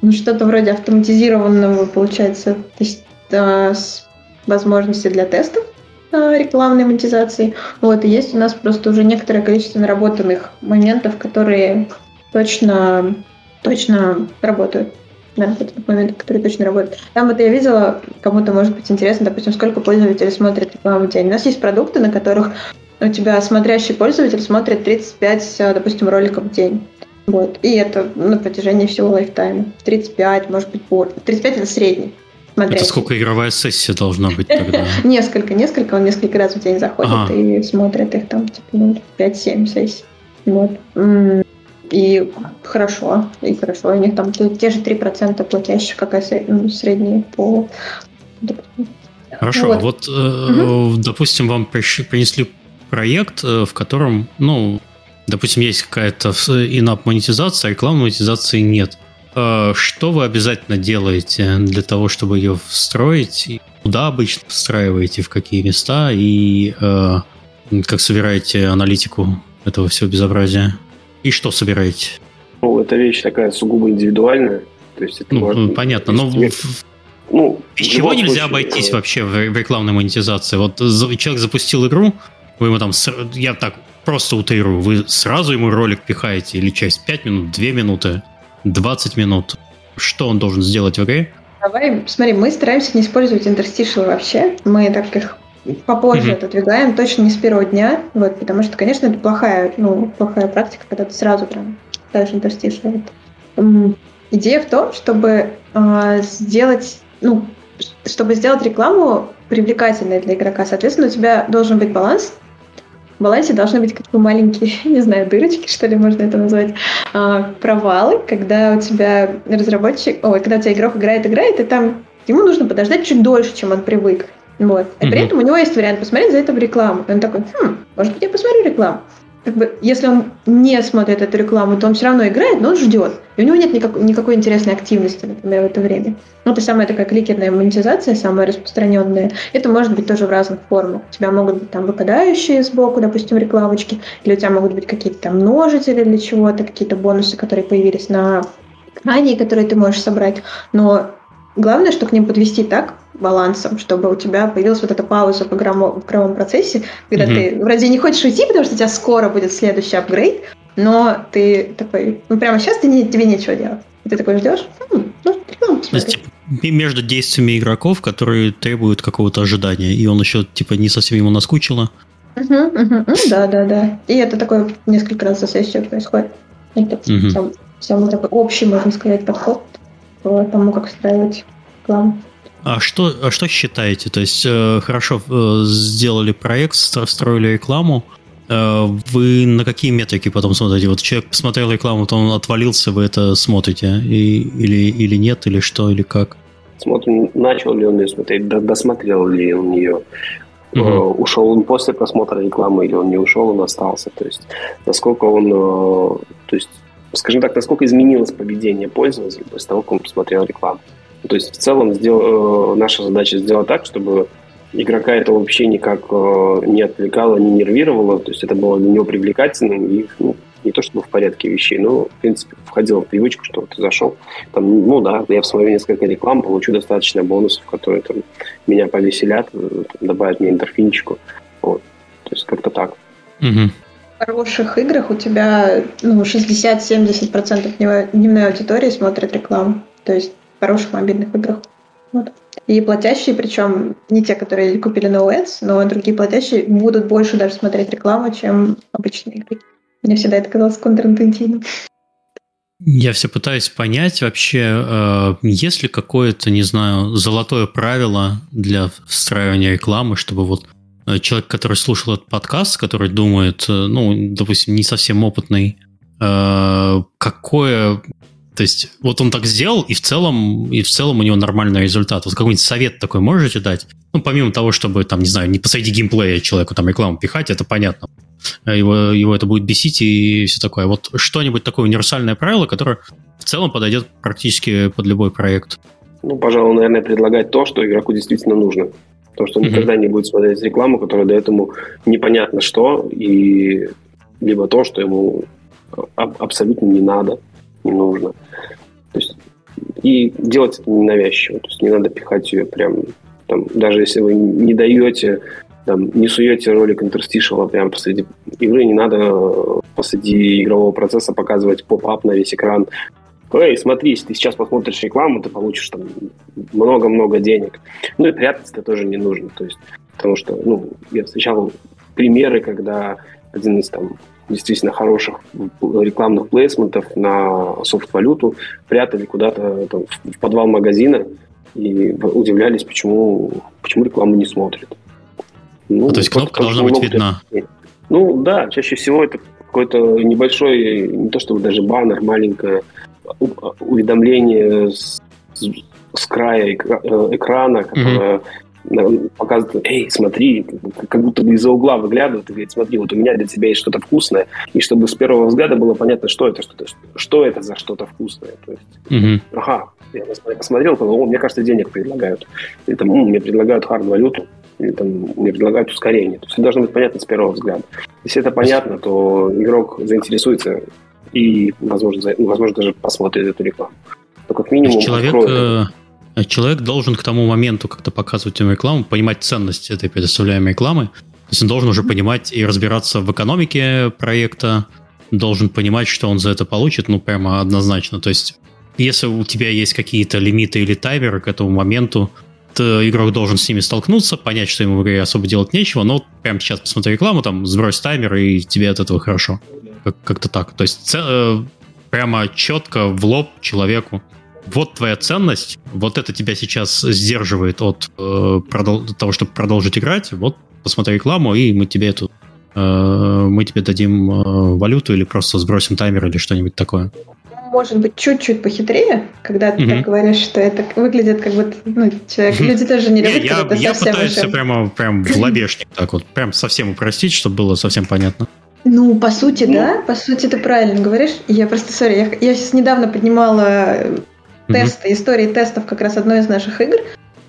ну, что-то вроде автоматизированного, получается, то есть а, с возможностью для тестов а, рекламной монетизации. Вот, и есть у нас просто уже некоторое количество наработанных моментов, которые точно, точно работают да, это тот момент, который точно работает. Там вот я видела, кому-то может быть интересно, допустим, сколько пользователей смотрят рекламу в день. У нас есть продукты, на которых у тебя смотрящий пользователь смотрит 35, допустим, роликов в день. Вот. И это на протяжении всего лайфтайма. 35, может быть, больше. 35 это средний. Смотрящий. Это сколько игровая сессия должна быть тогда? <laughs> несколько, несколько. Он несколько раз в день заходит ага. и смотрит их там, типа, ну, 5-7 сессий. Вот. И хорошо, и хорошо. У них там те же 3% платящих, какая ну, средняя по... Хорошо, вот, вот угу. допустим, вам принесли проект, э, в котором, ну, допустим, есть какая-то инап монетизация, а рекламной монетизации нет. Э, что вы обязательно делаете для того, чтобы ее встроить? Куда обычно встраиваете, в какие места и э, как собираете аналитику этого всего безобразия? И что собираете? Ну, эта вещь такая сугубо индивидуальная. То есть это ну, может, понятно, но ну, без чего нельзя случае, обойтись да. вообще в рекламной монетизации? Вот человек запустил игру, вы ему там, я так просто утрирую, вы сразу ему ролик пихаете или часть 5 минут, 2 минуты, 20 минут. Что он должен сделать в игре? Давай, смотри, мы стараемся не использовать интерстишалы вообще. Мы так их попозже mm-hmm. отодвигаем, точно не с первого дня, вот, потому что, конечно, это плохая, ну, плохая практика, когда ты сразу прям ставишь интерстиши. Вот. Идея в том, чтобы э, сделать, ну, чтобы сделать рекламу привлекательной для игрока, соответственно, у тебя должен быть баланс. В балансе должны быть как бы маленькие, <laughs> не знаю, дырочки, что ли, можно это назвать, э, провалы, когда у тебя разработчик, ой, когда у тебя игрок играет, играет, и там ему нужно подождать чуть дольше, чем он привык. Вот. И mm-hmm. при этом у него есть вариант посмотреть за это в рекламу. И он такой, хм, может быть, я посмотрю рекламу. Как бы, если он не смотрит эту рекламу, то он все равно играет, но он ждет. И у него нет никак, никакой интересной активности, например, в это время. Ну, это самая такая кликерная монетизация, самая распространенная. Это может быть тоже в разных формах. У тебя могут быть там выпадающие сбоку, допустим, рекламочки, или у тебя могут быть какие-то там множители для чего-то, какие-то бонусы, которые появились на ранее, которые ты можешь собрать, но главное, что к ним подвести так, балансом, чтобы у тебя появилась вот эта пауза в игровом, в игровом процессе, когда mm-hmm. ты вроде не хочешь уйти, потому что у тебя скоро будет следующий апгрейд, но ты такой, ну прямо сейчас ты не, тебе нечего делать. И ты такой ждешь, ну, ну, То есть, типа, между действиями игроков, которые требуют какого-то ожидания, и он еще, типа, не совсем ему наскучило. Угу, угу. Ну, да, да, да. И это такое несколько раз за сессию происходит. Это угу. сам, самый такой общий, можно сказать, подход к тому, как встраивать рекламу. А что, а что считаете? То есть э, хорошо э, сделали проект, строили рекламу. Э, вы на какие метрики потом смотрите? Вот человек посмотрел рекламу, то он отвалился, вы это смотрите? И, или, или нет, или что, или как? Смотрим, начал ли он ее смотреть, досмотрел ли он ее. Угу. Ушел он после просмотра рекламы или он не ушел, он остался. То есть насколько он, то есть, скажем так, насколько изменилось поведение пользователя после того, как он посмотрел рекламу. То есть в целом сдел... Э, наша задача сделать так, чтобы игрока это вообще никак э, не отвлекало, не нервировало, то есть это было для него привлекательным и ну, не то чтобы в порядке вещей, но, в принципе, входило в привычку, что ты зашел, там, ну да, я посмотрю несколько реклам, получу достаточно бонусов, которые там, меня повеселят, э, там, добавят мне эндорфинчику, вот, то есть как-то так. Угу. В хороших играх у тебя ну, 60-70% дневной аудитории смотрит рекламу, то есть хороших мобильных играх. Вот. И платящие, причем не те, которые купили на OS, но другие платящие будут больше даже смотреть рекламу, чем обычные игры. Мне всегда это казалось контринтуитивным. Я все пытаюсь понять вообще, э, есть ли какое-то, не знаю, золотое правило для встраивания рекламы, чтобы вот э, человек, который слушал этот подкаст, который думает, э, ну, допустим, не совсем опытный, какое то есть вот он так сделал, и в целом, и в целом у него нормальный результат. Вот какой-нибудь совет такой можете дать? Ну, помимо того, чтобы, там, не знаю, не посреди геймплея человеку там рекламу пихать, это понятно. Его, его это будет бесить и все такое. Вот что-нибудь такое универсальное правило, которое в целом подойдет практически под любой проект. Ну, пожалуй, наверное, предлагать то, что игроку действительно нужно. То, что он mm-hmm. никогда не будет смотреть рекламу, которая до этому непонятно что, и либо то, что ему абсолютно не надо не нужно. То есть, и делать это ненавязчиво. То есть не надо пихать ее прям, там, даже если вы не даете, там, не суете ролик интерстишала прямо посреди игры, не надо посреди игрового процесса показывать поп-ап на весь экран. Эй, смотри, если ты сейчас посмотришь рекламу, ты получишь там много-много денег. Ну и прятаться тоже не нужно. То есть, потому что, ну, я встречал примеры, когда один из там действительно хороших рекламных плейсментов на софт-валюту прятали куда-то там, в подвал магазина и удивлялись, почему, почему рекламу не смотрят. Ну, а то есть кнопка должна быть видна? Ну да, чаще всего это какой-то небольшой, не то чтобы даже баннер, маленькое уведомление с, с края э, экрана, которое mm-hmm показывает, эй, смотри, как будто бы из-за угла выглядывает и говорит, смотри, вот у меня для тебя есть что-то вкусное, и чтобы с первого взгляда было понятно, что это, что, -то, что это за что-то вкусное. То есть, mm-hmm. ага, я посмотрел, подумал, о, мне кажется, денег предлагают. Или там, мне предлагают хард-валюту, или там мне предлагают ускорение. То есть это должно быть понятно с первого взгляда. Если это понятно, то игрок заинтересуется и, возможно, возможно даже посмотрит эту рекламу. Но как минимум... Человек, откроет человек должен к тому моменту как-то показывать ему рекламу, понимать ценность этой предоставляемой рекламы. То есть он должен уже понимать и разбираться в экономике проекта, должен понимать, что он за это получит, ну, прямо однозначно. То есть, если у тебя есть какие-то лимиты или таймеры к этому моменту, то игрок должен с ними столкнуться, понять, что ему в игре особо делать нечего, но прямо сейчас посмотри рекламу, там, сбрось таймер, и тебе от этого хорошо. Как- то так. То есть, э, прямо четко в лоб человеку вот твоя ценность, вот это тебя сейчас сдерживает от э, продол- того, чтобы продолжить играть, вот посмотри рекламу, и мы тебе эту э, мы тебе дадим э, валюту или просто сбросим таймер или что-нибудь такое. Может быть, чуть-чуть похитрее, когда ты mm-hmm. так говоришь, что это выглядит как будто ну, человек, mm-hmm. люди тоже не любят, когда я, я пытаюсь все прямо прям в лобешник так вот, прям совсем упростить, чтобы было совсем понятно. Ну, по сути, ну, да, по сути, ты правильно говоришь. Я просто, сори, я, я сейчас недавно поднимала тесты, истории тестов как раз одной из наших игр.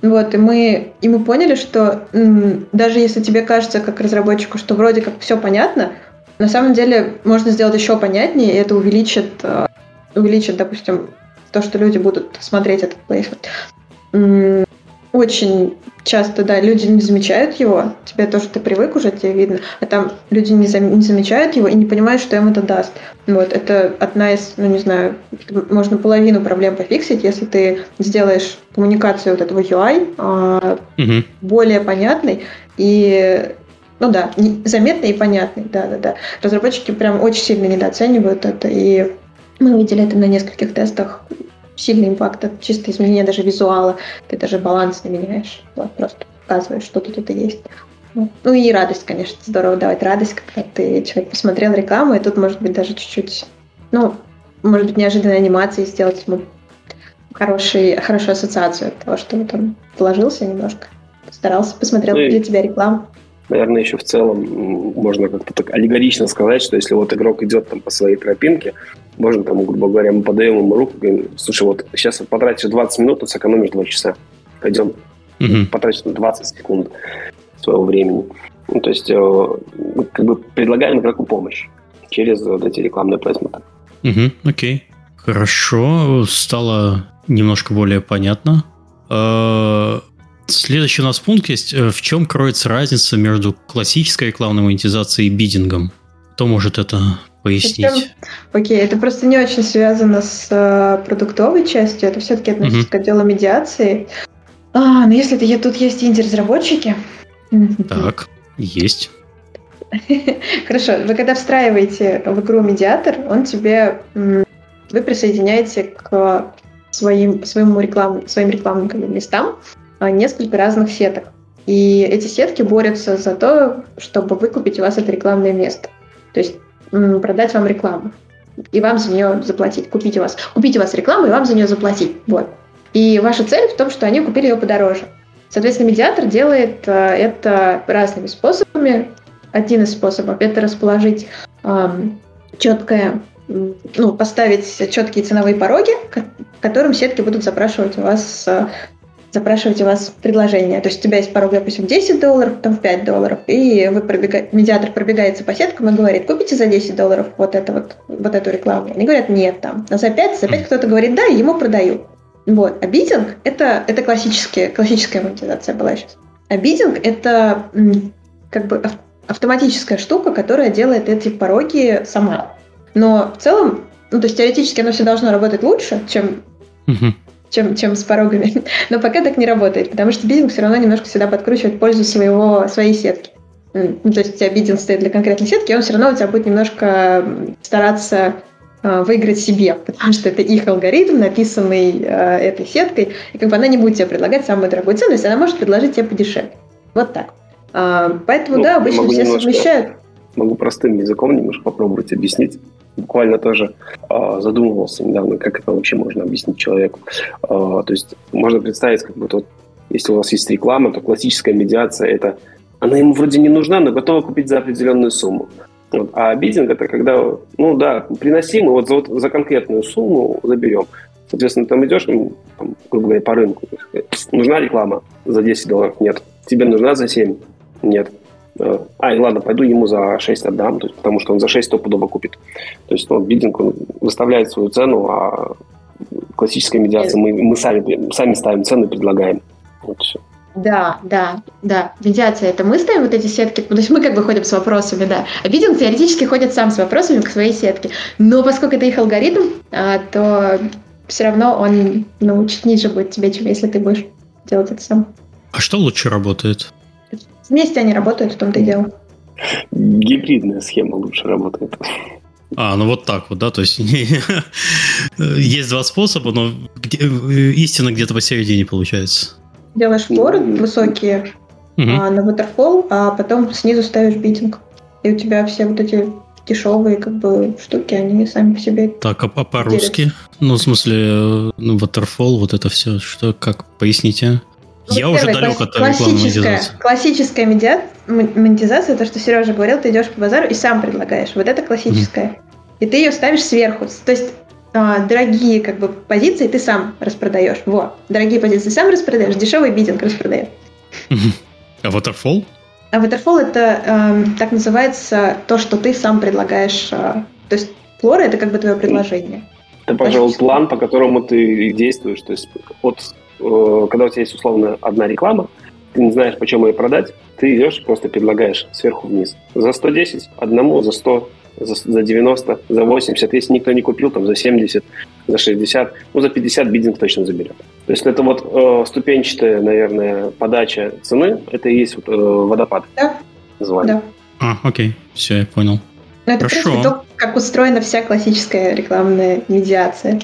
Вот, и мы, и мы поняли, что м, даже если тебе кажется, как разработчику, что вроде как все понятно, на самом деле можно сделать еще понятнее, и это увеличит, э, увеличит, допустим, то, что люди будут смотреть этот плейсмент. Очень часто, да, люди не замечают его, тебе то, что ты привык уже, тебе видно, а там люди не, зам, не замечают его и не понимают, что им это даст. Вот, это одна из, ну, не знаю, можно половину проблем пофиксить, если ты сделаешь коммуникацию вот этого UI а, угу. более понятной и ну да, заметный и понятный, да-да-да. Разработчики прям очень сильно недооценивают это, и мы видели это на нескольких тестах. Сильный импакт от чисто изменения даже визуала. Ты даже баланс не меняешь. Просто показываешь, что тут это есть. Ну и радость, конечно, здорово давать радость, когда ты человек посмотрел рекламу, и тут может быть даже чуть-чуть, ну, может быть, неожиданной анимации сделать ему хороший, хорошую ассоциацию от того, что вот он вложился немножко, старался, посмотрел ну, для тебя рекламу наверное, еще в целом можно как-то так аллегорично сказать, что если вот игрок идет там по своей тропинке, можно там, грубо говоря, мы подаем ему руку, говорим, слушай, вот сейчас потратишь 20 минут, а сэкономишь 2 часа. Пойдем, угу. потратишь 20 секунд своего времени. Ну, то есть, э, как бы предлагаем игроку помощь через вот эти рекламные плейсменты. Угу, окей. Хорошо, стало немножко более понятно. Э, Следующий у нас пункт есть. Э, в чем кроется разница между классической рекламной монетизацией и бидингом? Кто может это пояснить? Причем, окей, это просто не очень связано с э, продуктовой частью, это все-таки относится угу. к отделу медиации. А, но если это, тут есть инди-разработчики. Так, есть. <laughs> Хорошо, вы когда встраиваете в игру медиатор, он тебе вы присоединяете к своим, своему реклам, своим рекламным местам, а, несколько разных сеток. И эти сетки борются за то, чтобы выкупить у вас это рекламное место. То есть продать вам рекламу. И вам за нее заплатить. Купить у вас. Купить у вас рекламу и вам за нее заплатить. Вот. И ваша цель в том, что они купили ее подороже. Соответственно, медиатор делает э, это разными способами. Один из способов это расположить э, четкое, ну, поставить четкие ценовые пороги, которым сетки будут запрашивать у вас э, запрашивать у вас предложение. То есть у тебя есть порог, допустим, 10 долларов, там в 5 долларов, и вы пробега... медиатор пробегается по сеткам и говорит, купите за 10 долларов вот, это вот, вот эту рекламу. Они говорят, нет, там. А за 5, за 5 кто-то говорит, да, ему продают. Вот. А бидинг это, это классические, классическая монетизация была сейчас. А бидинг это как бы автоматическая штука, которая делает эти пороги сама. Но в целом, ну, то есть теоретически оно все должно работать лучше, чем чем, чем с порогами. <laughs> Но пока так не работает, потому что биддинг все равно немножко всегда подкручивает пользу своего, своей сетки. Ну, то есть у тебя биддинг стоит для конкретной сетки, и он все равно у тебя будет немножко стараться э, выиграть себе, потому что это их алгоритм, написанный э, этой сеткой, и как бы она не будет тебе предлагать самую дорогую цену, если она может предложить тебе подешевле. Вот так. А, поэтому, ну, да, обычно все немножко, совмещают. Могу простым языком немножко попробовать объяснить буквально тоже э, задумывался недавно, как это вообще можно объяснить человеку. Э, то есть можно представить, как бы вот, если у вас есть реклама, то классическая медиация это она ему вроде не нужна, но готова купить за определенную сумму. Вот. А бидинг это когда, ну да, приносим, и вот за, вот за конкретную сумму заберем. Соответственно, там идешь, ну, там, грубо говоря, по рынку. Нужна реклама за 10 долларов? Нет. Тебе нужна за 7? Нет. Э, а, и ладно, пойду ему за 6 отдам, то есть, потому что он за 6 стопудово купит. То есть, ну, биддинг он выставляет свою цену, а классическая медиация мы, мы сами, сами ставим цену и предлагаем. Вот все. Да, да, да. Медиация это мы ставим вот эти сетки, ну, то есть мы как бы ходим с вопросами, да. А биддинг теоретически ходит сам с вопросами к своей сетке. Но поскольку это их алгоритм, а, то все равно он ну, чуть ниже будет тебе, чем если ты будешь делать это сам. А что лучше работает? Вместе они работают, в том-то и дело. Гибридная схема лучше работает. А, ну вот так вот, да, то есть <laughs> есть два способа, но где, истина где-то посередине получается. Делаешь флоры высокие угу. а, на waterfall, а потом снизу ставишь битинг. И у тебя все вот эти дешевые как бы штуки, они сами по себе. Так, а, а по-русски? Ну, в смысле, ну, waterfall, вот это все, что, как, поясните? Я уже далек от классическая, классическая медиа... монетизация, то, что Сережа говорил, ты идешь по базару и сам предлагаешь. Вот это классическая. Mm. И ты ее ставишь сверху. То есть а, дорогие как бы позиции ты сам распродаешь. Вот. Дорогие позиции сам распродаешь, дешевый бидинг распродаешь. А waterfall? А waterfall это э, так называется то, что ты сам предлагаешь. Э, то есть флора это как бы твое предложение. Это, пожалуй, план, по которому ты действуешь. То есть от, когда у тебя есть условно одна реклама, ты не знаешь, почем ее продать, ты идешь, просто предлагаешь сверху вниз. За 110, одному, за 100, за, за 90, за 80. Если никто не купил, там за 70, за 60, ну за 50 бидинг точно заберет. То есть это вот э, ступенчатая, наверное, подача цены, это и есть вот, э, водопад. Да. Называемый. Да. А, окей, все, я понял. Но это, Хорошо. в принципе, то, как устроена вся классическая рекламная медиация.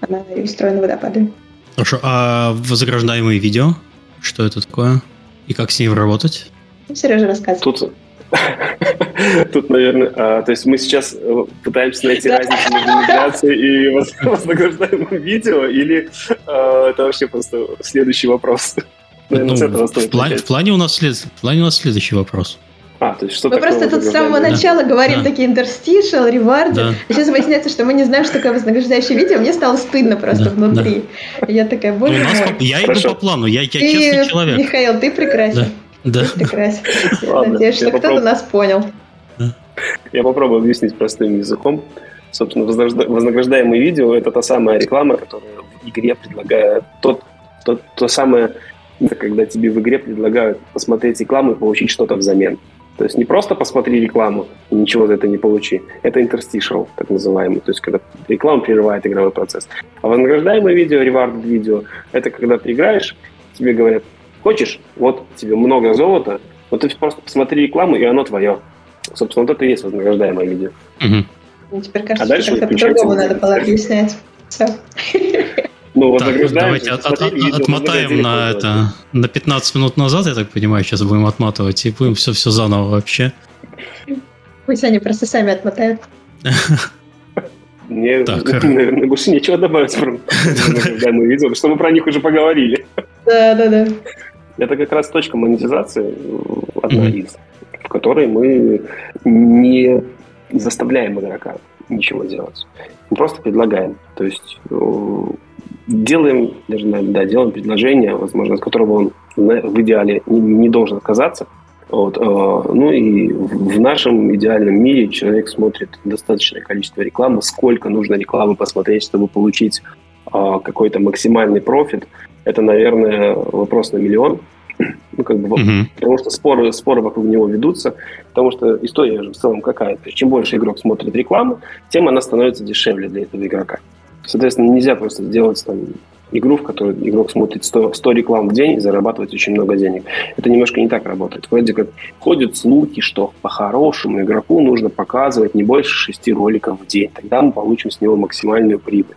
Она устроена водопадами. Хорошо, а возограждаемые видео? Что это такое? И как с ним работать? Сережа рассказывает. Тут <laughs> Тут, наверное, а, то есть мы сейчас э, пытаемся найти разницу между медиацией и вознаграждаемым <laughs> видео, или а, это вообще просто следующий вопрос? Ну, в, плане, в, плане у нас след, в плане у нас следующий вопрос. А, то есть что мы просто тут с самого да. начала говорим да. такие интерстишал, реварды. Да. А сейчас выясняется, что мы не знаем, что такое вознаграждающее видео. Мне стало стыдно просто да. внутри. Да. Я такая, боже ну, мой. Я Хорошо. иду по плану, я, я ты, честный человек. Михаил, ты прекрасен. Да. Да. Прекрасно. <laughs> Надеюсь, что кто-то нас понял. Я попробую объяснить простым языком. Собственно, вознаграждаемое видео – это та самая реклама, которая в игре предлагает тот, то, то самое, когда тебе в игре предлагают посмотреть рекламу и получить что-то взамен. То есть не просто посмотри рекламу и ничего за это не получи. Это interstitial, так называемый. То есть когда реклама прерывает игровой процесс. А вознаграждаемое видео, rewarded видео, это когда ты играешь, тебе говорят, Хочешь, вот тебе много золота, вот ты просто посмотри рекламу, и оно твое. Собственно, вот это и есть вознаграждаемое видео. Угу. Мне теперь кажется, а дальше как-то по-другому надо было объяснять. Все. <laughs> Ну, вот так, давайте от, от, от, отмотаем на это на 15 минут назад, я так понимаю, сейчас будем отматывать, и будем все-все заново вообще. Пусть они просто сами отмотают. Мне, так, наверное, больше нечего добавить про мы видео, что мы про них уже поговорили. Да, да, да. Это как раз точка монетизации, одна из, в которой мы не заставляем игрока ничего делать. Мы просто предлагаем. То есть э, делаем, даже, да, делаем предложение, возможно, от которого он в идеале не, не должен отказаться. Вот, э, ну и в нашем идеальном мире человек смотрит достаточное количество рекламы, сколько нужно рекламы посмотреть, чтобы получить э, какой-то максимальный профит – это, наверное, вопрос на миллион. Ну, как бы, uh-huh. Потому что споры, споры вокруг него ведутся, потому что история же в целом какая. То есть, чем больше игрок смотрит рекламу, тем она становится дешевле для этого игрока. Соответственно, нельзя просто сделать там игру, в которой игрок смотрит 100, 100 реклам в день и зарабатывать очень много денег. Это немножко не так работает. Вроде как ходят слухи, что по-хорошему игроку нужно показывать не больше 6 роликов в день. Тогда мы получим с него максимальную прибыль.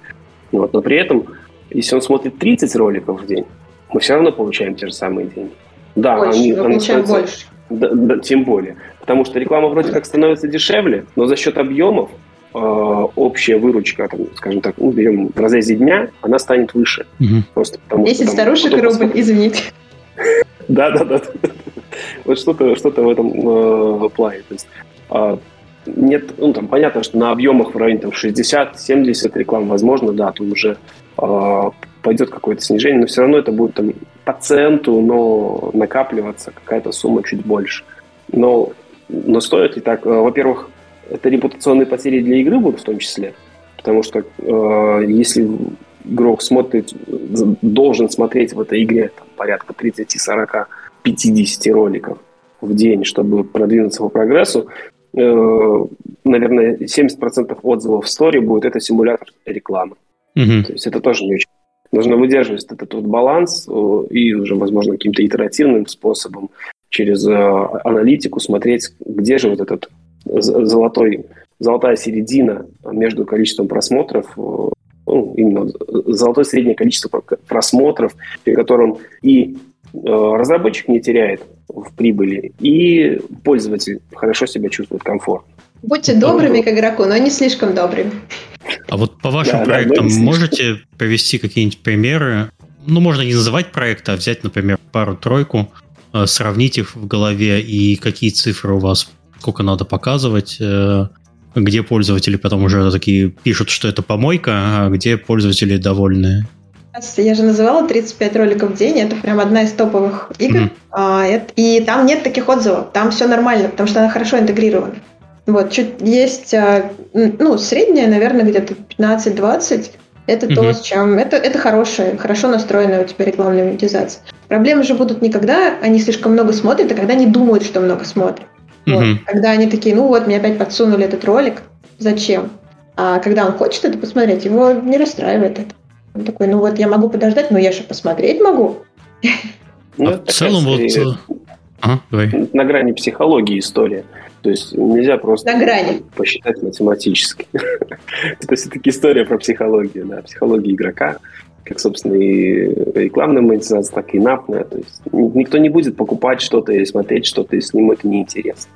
Вот. Но при этом если он смотрит 30 роликов в день, мы все равно получаем те же самые деньги. Да, больше, они, мы получаем больше. Да, да, тем более. Потому что реклама вроде как становится дешевле, но за счет объемов э, общая выручка, там, скажем так, ну, берем в разрезе дня, она станет выше. Угу. Просто потому, 10 что, старушек рубль, посмотрит. извините. <laughs> Да, да, да. Вот что-то что в этом э, плане. То есть, э, нет, ну, там, понятно, что на объемах в районе там, 60-70 реклам возможно, да, тут уже э, пойдет какое-то снижение, но все равно это будет там по центу, но накапливаться какая-то сумма чуть больше. Но, но стоит ли так? Э, во-первых, это репутационные потери для игры будут в том числе, потому что э, если игрок смотрит, должен смотреть в этой игре там, порядка 30, 40, 50 роликов в день, чтобы продвинуться по прогрессу, э, наверное, 70% отзывов в сторе будет это симулятор рекламы. Угу. То есть это тоже не очень. Нужно выдерживать этот вот баланс э, и уже, возможно, каким-то итеративным способом через э, аналитику смотреть, где же вот этот золотой, золотая середина между количеством просмотров, э, ну, именно золотое среднее количество просмотров, при котором и разработчик не теряет в прибыли, и пользователь хорошо себя чувствует комфортно. Будьте добрыми к игроку, но не слишком добрыми. А вот по вашим да, проектам да, можете привести какие-нибудь примеры? Ну, можно не называть проект, а взять, например, пару-тройку, э, сравнить их в голове и какие цифры у вас, сколько надо показывать, э, где пользователи потом уже такие пишут, что это помойка, а где пользователи довольны. Я же называла 35 роликов в день, это прям одна из топовых игр. Mm-hmm. И там нет таких отзывов, там все нормально, потому что она хорошо интегрирована. Вот, чуть есть, а, ну, средняя, наверное, где-то 15-20. Это угу. то, с чем... Это, это хорошая, хорошо настроенная у тебя рекламная монетизация. Проблемы же будут не когда они слишком много смотрят, а когда они думают, что много смотрят. Угу. Вот. Когда они такие, ну вот, мне опять подсунули этот ролик, зачем? А когда он хочет это посмотреть, его не расстраивает это. Он такой, ну вот я могу подождать, но я же посмотреть могу. Ну, а в целом вот... А, давай. На грани психологии история. То есть нельзя просто На грани. посчитать математически. То <laughs> есть это история про психологию, да, психологию игрока, как, собственно, и рекламная монетизация, так и напная. То есть никто не будет покупать что-то или смотреть что-то, если ему это неинтересно.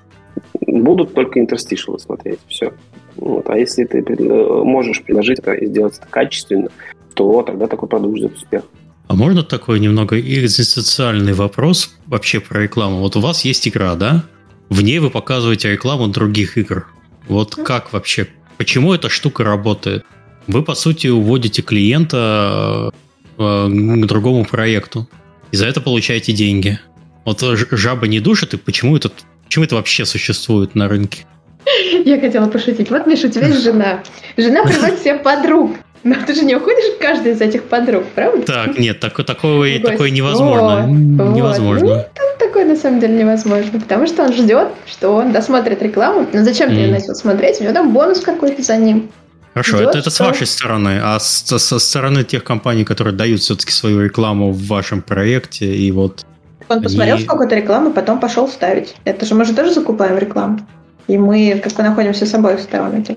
Будут только интерстишалы смотреть, все. Вот. А если ты можешь предложить это и сделать это качественно, то тогда такой продукт ждет успех. А можно такой немного экзистенциальный вопрос вообще про рекламу? Вот у вас есть игра, да? В ней вы показываете рекламу других игр. Вот как вообще? Почему эта штука работает? Вы, по сути, уводите клиента э, к другому проекту. И за это получаете деньги. Вот жаба не душит, и почему это, почему это вообще существует на рынке? Я хотела пошутить. Вот, Миша, у тебя есть жена. Жена приводит себе подруг. Но ты же не уходишь к каждой из этих подруг, правда? Так, нет, так, такое, такое невозможно. Вот, невозможно. Вот. Ну, такое на самом деле невозможно, потому что он ждет, что он досмотрит рекламу. Но зачем mm. ты ее начал смотреть? У него там бонус какой-то за ним. Хорошо, ждет, это, это что... с вашей стороны, а с, со стороны тех компаний, которые дают все-таки свою рекламу в вашем проекте, и вот... Он они... посмотрел сколько-то рекламы, потом пошел ставить. Это же мы же тоже закупаем рекламу. И мы как бы находимся с обоих сторон этих.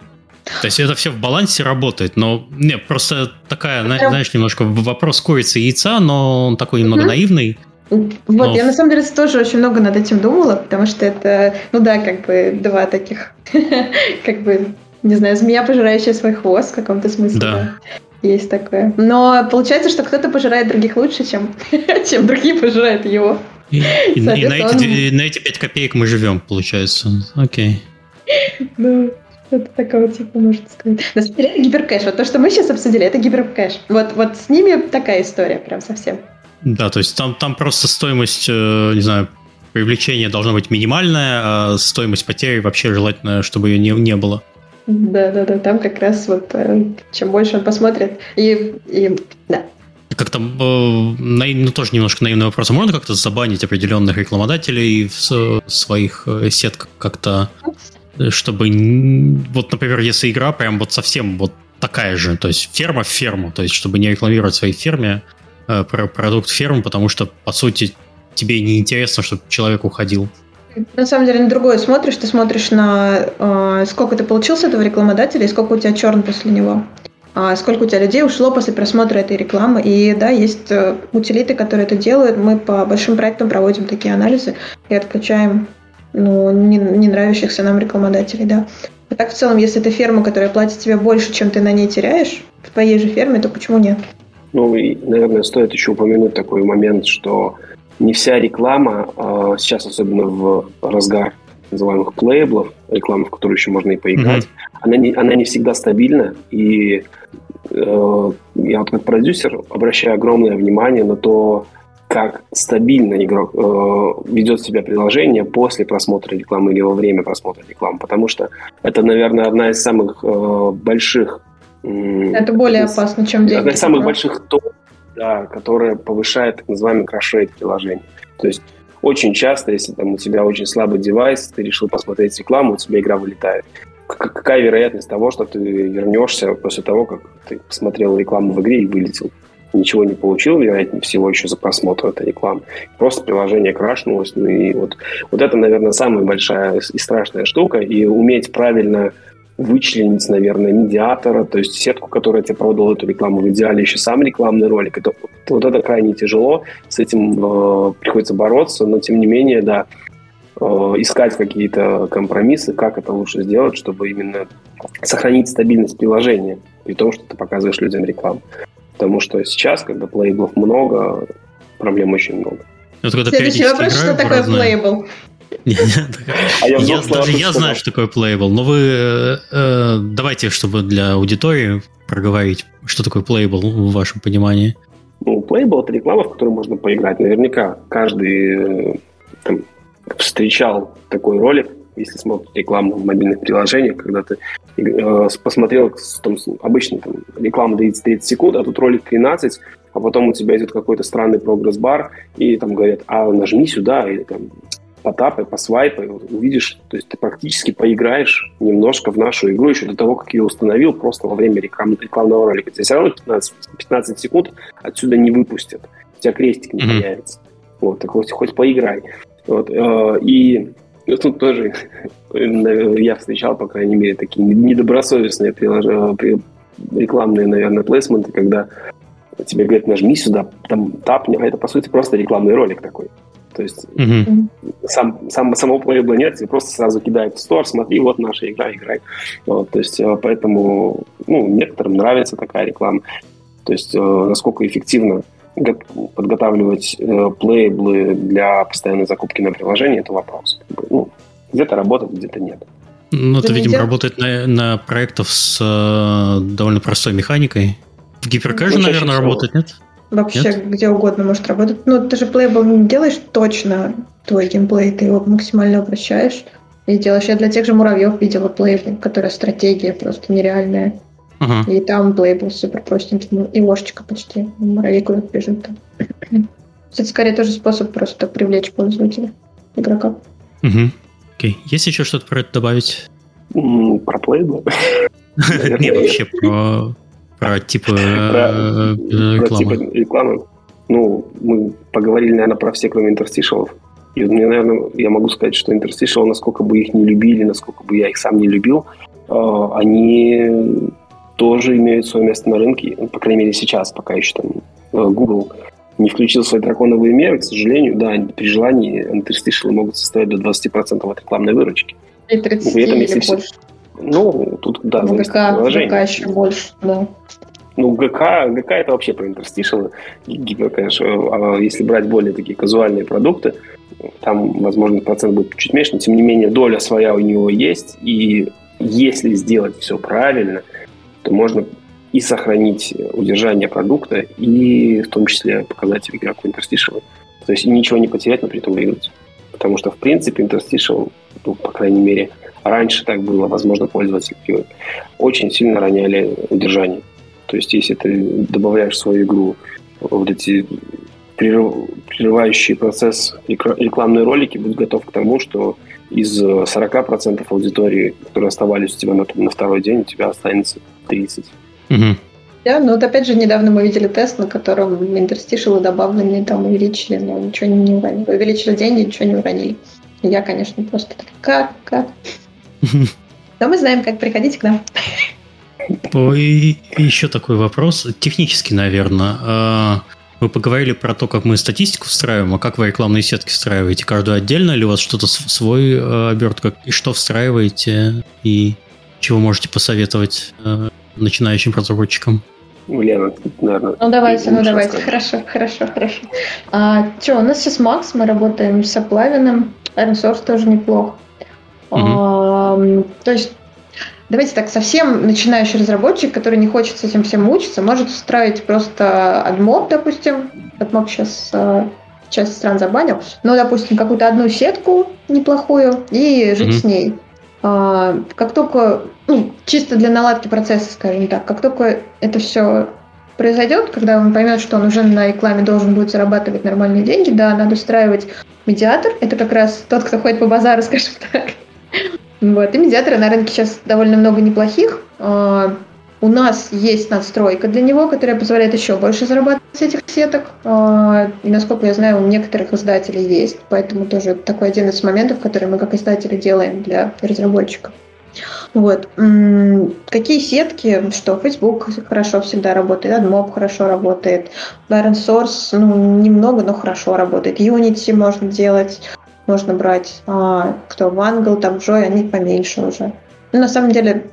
То есть это все в балансе работает, но не, просто такая, знаешь, немножко вопрос курицы и яйца, но он такой немного mm-hmm. наивный. Вот, но... я на самом деле тоже очень много над этим думала, потому что это, ну да, как бы два таких, <laughs> как бы, не знаю, змея, пожирающая свой хвост в каком-то смысле. Да. Есть такое. Но получается, что кто-то пожирает других лучше, чем, <laughs> чем другие пожирают его. И, и, и на, эти, на эти 5 копеек мы живем, получается. Окей. <laughs> Ну, это такого типа, можно сказать. На самом деле, гиперкэш. Вот то, что мы сейчас обсудили, это гиперкэш. Вот, вот с ними такая история прям совсем. Да, то есть там, там просто стоимость, э, не знаю, привлечения должна быть минимальная, а стоимость потери вообще желательно, чтобы ее не, не было. Да, да, да, там как раз вот э, чем больше он посмотрит, и, и да. Как там, э, ну тоже немножко наивный вопрос, а можно как-то забанить определенных рекламодателей в своих сетках как-то чтобы, вот, например, если игра прям вот совсем вот такая же, то есть ферма в ферму, то есть чтобы не рекламировать своей ферме э, продукт фермы, потому что, по сути, тебе не интересно, чтобы человек уходил. На самом деле на другое смотришь, ты смотришь на э, сколько ты получил с этого рекламодателя и сколько у тебя черн после него. А сколько у тебя людей ушло после просмотра этой рекламы. И да, есть э, утилиты, которые это делают. Мы по большим проектам проводим такие анализы и отключаем ну, не, не нравящихся нам рекламодателей, да. А так в целом, если это ферма, которая платит тебе больше, чем ты на ней теряешь, в твоей же ферме, то почему нет? Ну, и, наверное, стоит еще упомянуть такой момент, что не вся реклама, а сейчас особенно в разгар называемых плейблов, рекламы, в которую еще можно и поиграть, mm-hmm. она, не, она не всегда стабильна. И э, я вот как продюсер обращаю огромное внимание на то, как стабильно игрок э, ведет себя приложение после просмотра рекламы или во время просмотра рекламы, потому что это, наверное, одна из самых э, больших... Э, это более из, опасно, чем деньги. Одна из самых да? больших топ, да, которая повышает так называемый крашрейт приложения. То есть очень часто, если там у тебя очень слабый девайс, ты решил посмотреть рекламу, у тебя игра вылетает. Какая вероятность того, что ты вернешься после того, как ты посмотрел рекламу в игре и вылетел? Ничего не получил, вероятнее всего, еще за просмотр этой рекламы. Просто приложение крашнулось. Ну и вот, вот это, наверное, самая большая и страшная штука. И уметь правильно вычленить, наверное, медиатора, то есть сетку, которая тебе продала эту рекламу, в идеале еще сам рекламный ролик. Это, вот это крайне тяжело, с этим э, приходится бороться, но тем не менее, да, э, искать какие-то компромиссы, как это лучше сделать, чтобы именно сохранить стабильность приложения, при том, что ты показываешь людям рекламу. Потому что сейчас, когда плейблов много, проблем очень много. Вот когда Следующий вопрос, что такое плейбл? <laughs> А даже я знаю, что такое плейбл, но вы э, э, давайте, чтобы для аудитории проговорить, что такое плейбл в вашем понимании. Ну, плейбл это реклама, в которую можно поиграть. Наверняка каждый э, там, встречал такой ролик, если смотришь рекламу в мобильных приложениях, когда ты э, посмотрел, там, обычно там, реклама длится 30 секунд, а тут ролик 13, а потом у тебя идет какой-то странный прогресс-бар, и там говорят, а нажми сюда, или там потапай, посвайпай, увидишь, то есть ты практически поиграешь немножко в нашу игру еще до того, как ее установил, просто во время реклам, рекламного ролика. Тебя все равно 15, 15 секунд отсюда не выпустят. У тебя крестик не mm-hmm. появится. Вот, так хоть, хоть поиграй. Вот, э, и тут тоже я встречал, по крайней мере, такие недобросовестные приложения, рекламные, наверное, плейсменты, когда тебе говорят, нажми сюда, там тапни, а это, по сути, просто рекламный ролик такой. То есть mm-hmm. сам, сам, самого лейбла нет, тебе просто сразу кидают в стор, смотри, вот наша игра, играй. Вот, то есть э, поэтому ну, некоторым нравится такая реклама. То есть э, насколько эффективно подготавливать э, плейблы для постоянной закупки на приложение, это вопрос. Ну, где-то работает, где-то нет. Ну, это, видимо, работает на, на проектах с э, довольно простой механикой. В гиперкэже, ну, наверное, всего. работает, нет? Вообще Нет? где угодно может работать. Ну, ты же плейбл не делаешь точно твой геймплей, ты его максимально упрощаешь и делаешь. Я для тех же муравьев видела плейбл, которая стратегия просто нереальная. Ага. И там плейбл супер простенький, и ложечка почти. Муравей куда-то бежит там. Это скорее тоже способ просто привлечь пользователя, игрока. Угу. Окей. Есть еще что-то про это добавить? Про плейбл? <laughs> Не, вообще про про типы э, рекламы. рекламы. Ну, мы поговорили, наверное, про все, кроме интерстишалов. И мне, наверное, я могу сказать, что интерстишалы, насколько бы их не любили, насколько бы я их сам не любил, э, они тоже имеют свое место на рынке, по крайней мере сейчас, пока еще там э, Google не включил свои драконовые меры, к сожалению, да, при желании интерстишалы могут составить до 20% от рекламной выручки. И 30 При этом, если больше. Ну, тут, да, ну, ГК, ГК еще больше, да. Ну, ГК, ГК это вообще про интерстишалы. Гипер, конечно, а если брать более такие казуальные продукты, там, возможно, процент будет чуть меньше, но, тем не менее, доля своя у него есть, и если сделать все правильно, то можно и сохранить удержание продукта, и в том числе показать игроку интерстишалы. То есть ничего не потерять, но при этом выиграть. Потому что, в принципе, интерстишал, ну, по крайней мере, раньше так было, возможно, пользователи очень сильно роняли удержание. То есть, если ты добавляешь в свою игру вот эти прерывающие процесс рекламные ролики, будь готов к тому, что из 40% аудитории, которые оставались у тебя на, на второй день, у тебя останется 30%. Угу. Да, ну вот опять же, недавно мы видели тест, на котором интерстишилы добавленные там увеличили, но ничего не уронили. Увеличили деньги, ничего не уронили. Я, конечно, просто так, как, как? <laughs> Но мы знаем, как приходить к нам. И еще такой вопрос, технический, наверное. А, вы поговорили про то, как мы статистику встраиваем, а как вы рекламные сетки встраиваете? Каждую отдельно или у вас что-то свой э, обертка? И что встраиваете? И чего можете посоветовать э, начинающим разработчикам? Лена, наверное. Ну давайте, ну давайте, сказать. хорошо, хорошо, хорошо. А, что, у нас сейчас Макс, мы работаем с Оплавиным, Iron Source тоже неплохо. Угу. А, то есть Давайте так, совсем начинающий разработчик, который не хочет с этим всем мучиться, может устраивать просто AdMob, допустим. AdMob сейчас э, часть стран забанил. Но, допустим, какую-то одну сетку неплохую и жить mm-hmm. с ней. А, как только, ну, чисто для наладки процесса, скажем так, как только это все произойдет, когда он поймет, что он уже на рекламе должен будет зарабатывать нормальные деньги, да, надо устраивать медиатор. Это как раз тот, кто ходит по базару, <laughs> скажем так. Вот. И медиаторы на рынке сейчас довольно много неплохих. У нас есть надстройка для него, которая позволяет еще больше зарабатывать с этих сеток. А, и, насколько я знаю, у некоторых издателей есть. Поэтому тоже такой один из моментов, который мы как издатели делаем для разработчиков. Вот. Какие сетки? Что Facebook хорошо всегда работает, AdMob хорошо работает, Byron Source, ну, немного, но хорошо работает. Unity можно делать можно брать. А, кто Вангл, там Джой, они поменьше уже. Ну, на самом деле,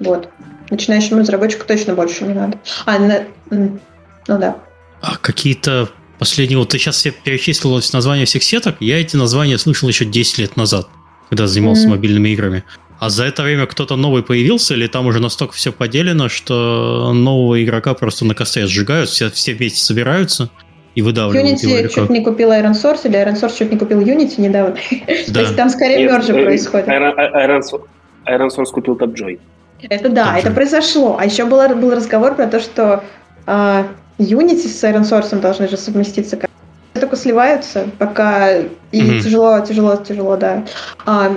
вот. Начинающему разработчику точно больше не надо. А, на, ну да. А какие-то последние... Вот ты сейчас все перечислил названия всех сеток. Я эти названия слышал еще 10 лет назад, когда занимался mm-hmm. мобильными играми. А за это время кто-то новый появился, или там уже настолько все поделено, что нового игрока просто на косте сжигают, все, все вместе собираются и выдавливают Unity его. чуть не купил Iron Source, или Iron Source чуть не купил Unity недавно. <laughs> Да. То есть там скорее мержи э, происходит. Iron, Iron, Iron Source купил TopJoy. Это да, это произошло. А еще был, был разговор про то, что э, Unity с Iron Source должны же совместиться. Только сливаются, пока и mm-hmm. тяжело, тяжело, тяжело, да. А,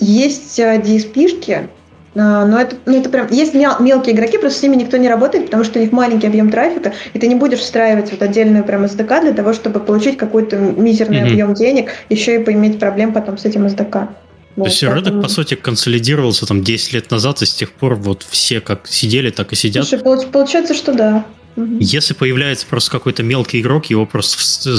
есть DSP-шки, а, но это, ну, это прям... Есть мел, мелкие игроки, просто с ними никто не работает, потому что у них маленький объем трафика, и ты не будешь встраивать вот отдельную прям SDK для того, чтобы получить какой-то мизерный mm-hmm. объем денег, еще и поиметь проблем потом с этим SDK. Вот, То есть поэтому... рынок, по сути, консолидировался там 10 лет назад, и с тех пор вот все как сидели, так и сидят. Слушай, получается, что да. Если появляется просто какой-то мелкий игрок, его просто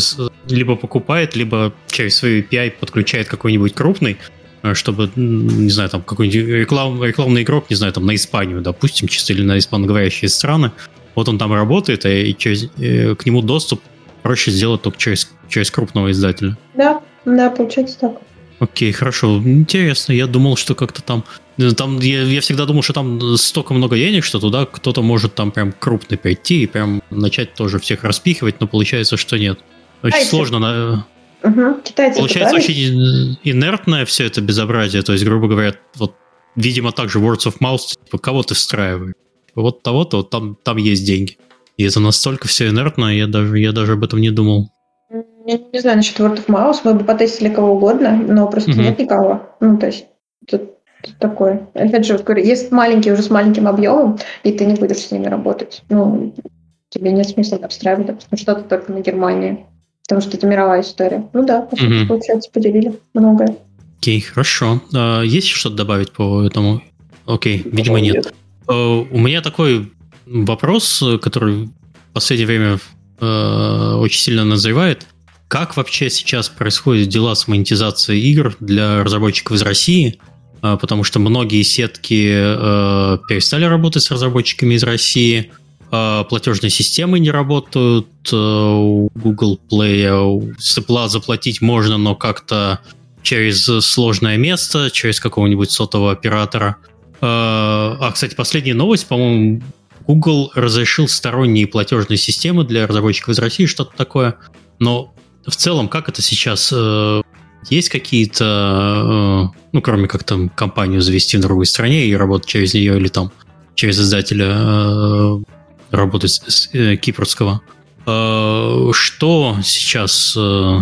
либо покупает, либо через свой API подключает какой-нибудь крупный, Э, чтобы, не знаю, там какой-нибудь реклам, рекламный игрок, не знаю, там на Испанию, допустим, чисто или на испаноговорящие страны, вот он там работает, и через, и к нему доступ проще сделать только через, через крупного издателя. Да, да, получается так. Окей, хорошо. Интересно. Я думал, что как-то там... Э, там я, я всегда думал, что там столько много денег, что туда кто-то может там прям крупно прийти и прям начать тоже всех распихивать, но получается, что нет. Очень а сложно. На... Угу. Китайцы Получается очень инертное все это безобразие. То есть, грубо говоря, вот, видимо, также words of mouth, типа, кого ты встраиваешь? Вот того-то, вот там, там есть деньги. И это настолько все инертно, я даже, я даже об этом не думал. Я не знаю насчет word of mouth, мы бы потестили кого угодно, но просто угу. нет никого. Ну, то есть, тут, тут такое. Опять же, говорю, есть маленькие уже с маленьким объемом, и ты не будешь с ними работать. Ну, тебе нет смысла обстраивать, потому что это только на Германии. Потому что это мировая история. Ну да, по сути, угу. получается, поделили многое. Окей, хорошо. А, есть что-то добавить по этому? Окей, видимо, нет. А, у меня такой вопрос, который в последнее время а, очень сильно назревает. Как вообще сейчас происходят дела с монетизацией игр для разработчиков из России? Потому что многие сетки перестали работать с разработчиками из России – а, платежные системы не работают, э, у Google Play с Apple заплатить можно, но как-то через сложное место, через какого-нибудь сотового оператора. А, а, кстати, последняя новость, по-моему, Google разрешил сторонние платежные системы для разработчиков из России, что-то такое. Но в целом, как это сейчас? Э, есть какие-то, э, ну, кроме как там компанию завести в другой стране и работать через нее или там через издателя, работать с э, кипрского. Э, что сейчас э,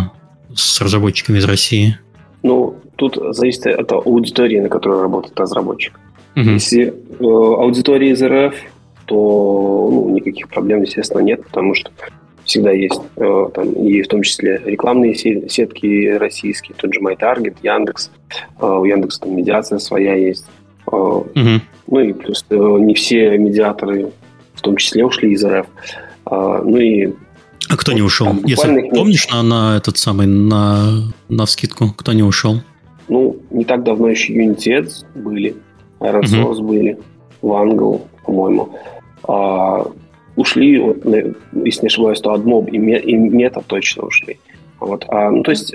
с разработчиками из России? Ну, тут зависит от аудитории, на которой работает разработчик. Угу. Если э, аудитория из РФ, то ну, никаких проблем, естественно, нет, потому что всегда есть э, там и в том числе рекламные сетки российские, тот же MyTarget, Яндекс. Э, у Яндекса там медиация своя есть. Угу. Ну и плюс не все медиаторы в том числе ушли из РФ. Ну и а кто не ушел? Там, Если помнишь на, на этот самый, на, на вскидку, кто не ушел? Ну, не так давно еще Unity Ads были, Iron Source угу. были, Wangle, по-моему. А, ушли, вот, если не ошибаюсь, то AdMob и, и Meta точно ушли. Вот. А, ну, то есть,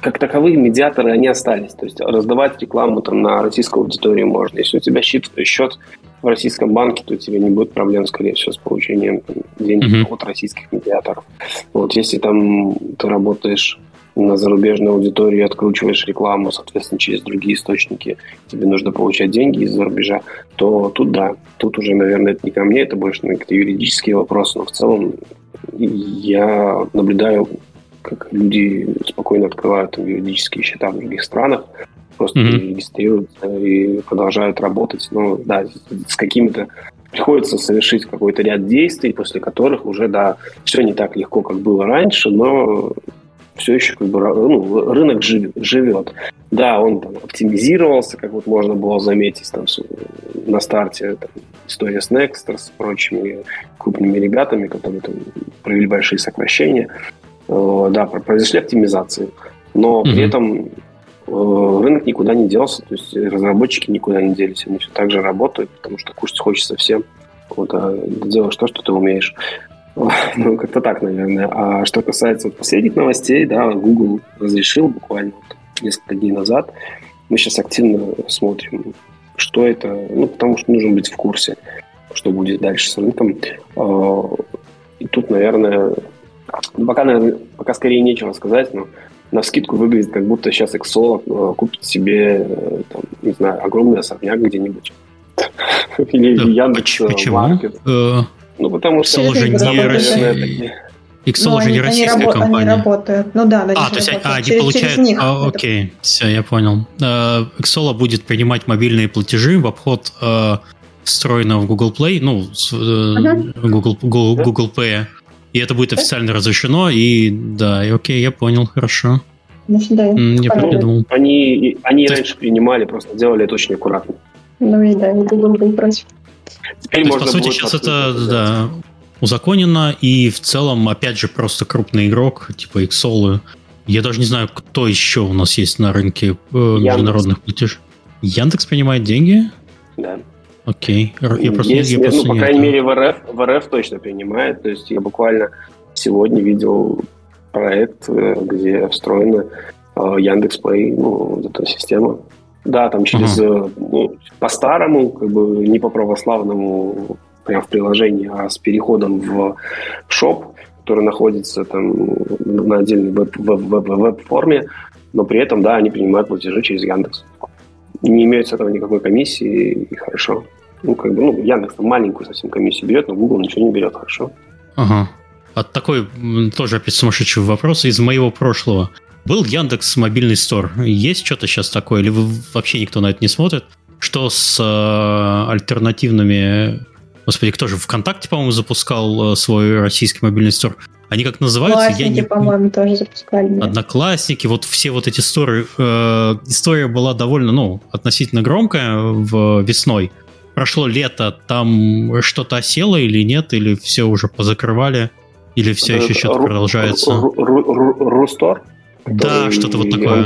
как таковые медиаторы, они остались. То есть, раздавать рекламу там, на российскую аудиторию можно. Если у тебя счет, счет в российском банке, то тебе не будет проблем, скорее всего, с получением там, денег mm-hmm. от российских медиаторов. Вот если там ты работаешь на зарубежную аудиторию откручиваешь рекламу, соответственно, через другие источники, тебе нужно получать деньги из-за рубежа, то тут да, тут уже, наверное, это не ко мне, это больше какие-то юридические вопросы, но в целом я наблюдаю, как люди спокойно открывают там, юридические счета в других странах, просто mm-hmm. регистрируются и продолжают работать. Ну, да, с какими-то приходится совершить какой-то ряд действий, после которых уже, да, все не так легко, как было раньше, но все еще как бы ну, рынок живет, живет. Да, он там оптимизировался, как вот можно было заметить там, на старте там, история с Next, с прочими крупными ребятами, которые там, провели большие сокращения. Э, да, произошли оптимизации. Но mm-hmm. при этом Э, рынок никуда не делся, то есть разработчики никуда не делись, они все так же работают, потому что кушать хочется всем. Вот, а делаешь то, что ты умеешь. <laughs> Ну, как-то так, наверное. А что касается последних новостей, да, Google разрешил буквально несколько дней назад. Мы сейчас активно смотрим, что это, ну, потому что нужно быть в курсе, что будет дальше с рынком. А, и тут, наверное, Ну, пока, наверное, пока скорее нечего сказать, но на скидку выглядит, как будто сейчас Exo э, купит себе, э, там, не знаю, огромный особняк где-нибудь. <laughs> Или Яндекс Почему? Ну, потому что... Excel же не Россия. Excel ну, же не российская они компания. Они работают. Ну да, а, то есть а, они через, получают... Через них а, окей, все, я понял. Excel будет принимать мобильные платежи в обход встроенного в Google Play, ну, uh-huh. Google, Google, Google Pay. И это будет официально разрешено, и да, и окей, я понял, хорошо. Значит, да, я придумал. Они, они раньше принимали, просто делали это очень аккуратно. Ну и да, и Google был против. Теперь То есть, по сути, сейчас это да, узаконено, и в целом, опять же, просто крупный игрок, типа Xol. Я даже не знаю, кто еще у нас есть на рынке э, международных платежей. Яндекс принимает деньги? Да. Окей. Я просто, Если, я просто ну, по крайней мере, в РФ, в РФ точно принимает. То есть я буквально сегодня видел проект, э, где встроена э, Яндекс Плей, ну, эта система. Да, там через uh-huh. ну, по-старому, как бы не по православному, прям в приложении, а с переходом в шоп, который находится там на отдельной веб-форме, но при этом, да, они принимают платежи через Яндекс не имеют с этого никакой комиссии, и хорошо. Ну, как бы, ну, Яндекс там маленькую совсем комиссию берет, но Google ничего не берет, хорошо. Ага. А такой тоже опять сумасшедший вопрос из моего прошлого. Был Яндекс мобильный стор. Есть что-то сейчас такое, или вы, вообще никто на это не смотрит? Что с э, альтернативными... Господи, кто же? ВКонтакте, по-моему, запускал э, свой российский мобильный стор. Они как называются? Одноклассники, я не... по-моему, тоже запускали. Да. Одноклассники, вот все вот эти сторы. Э, история была довольно, ну, относительно громкая в весной. Прошло лето, там что-то осело или нет, или все уже позакрывали, или все еще что-то продолжается? Рустор? Да, что-то вот такое.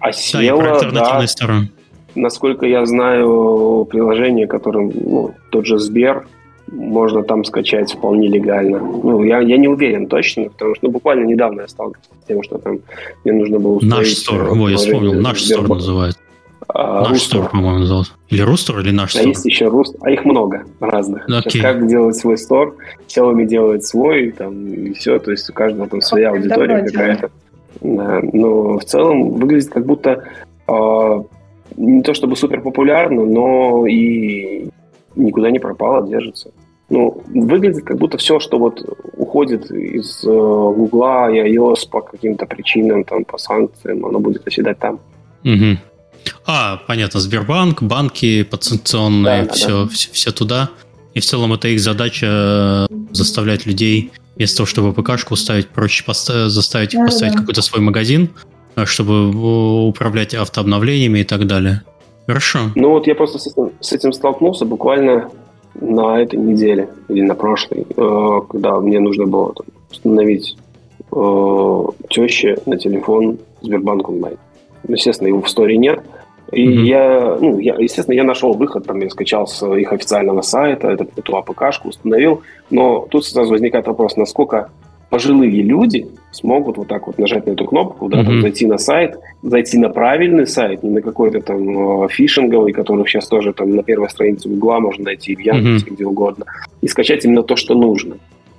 Осело, да, и про альтернативные да. Насколько я знаю, приложение, которым ну, тот же Сбер можно там скачать вполне легально. Ну, я, я не уверен точно, потому что ну, буквально недавно я сталкивался с тем, что там мне нужно было Наш стор, о, я вспомнил, наш стор называется. А, наш стор, по-моему, назывался. Или Рустор, или наш а стор? есть еще Руст, а их много разных. Okay. Сейчас как делать свой стор, Xiaomi делает свой, там, и все, то есть у каждого там своя аудитория какая-то. Да, но в целом выглядит как будто э, не то чтобы супер популярно, но и никуда не пропало, держится. Ну, выглядит как будто все, что вот уходит из э, Гугла и iOS по каким-то причинам, там, по санкциям, оно будет оседать там. Угу. А, понятно, Сбербанк, банки подсанкционные, да, все, да. все, все туда. И в целом это их задача э, заставлять людей вместо того, чтобы ПКшку ставить, проще поставить, заставить их да, поставить да. какой-то свой магазин, э, чтобы управлять автообновлениями и так далее. Хорошо. Ну вот я просто с этим, с этим столкнулся буквально на этой неделе или на прошлой, э, когда мне нужно было там, установить э, теще на телефон Сбербанк онлайн. Естественно, его в сторе нет. И mm-hmm. я, ну, я, естественно, я нашел выход, там, я скачал с их официального сайта, эту, эту АПКшку установил, но тут сразу возникает вопрос, насколько пожилые люди смогут вот так вот нажать на эту кнопку, да, mm-hmm. там, зайти на сайт, зайти на правильный сайт, не на какой-то там э, фишинговый, который сейчас тоже там на первой странице Гугла можно найти, в Яндексе, mm-hmm. где угодно, и скачать именно то, что нужно.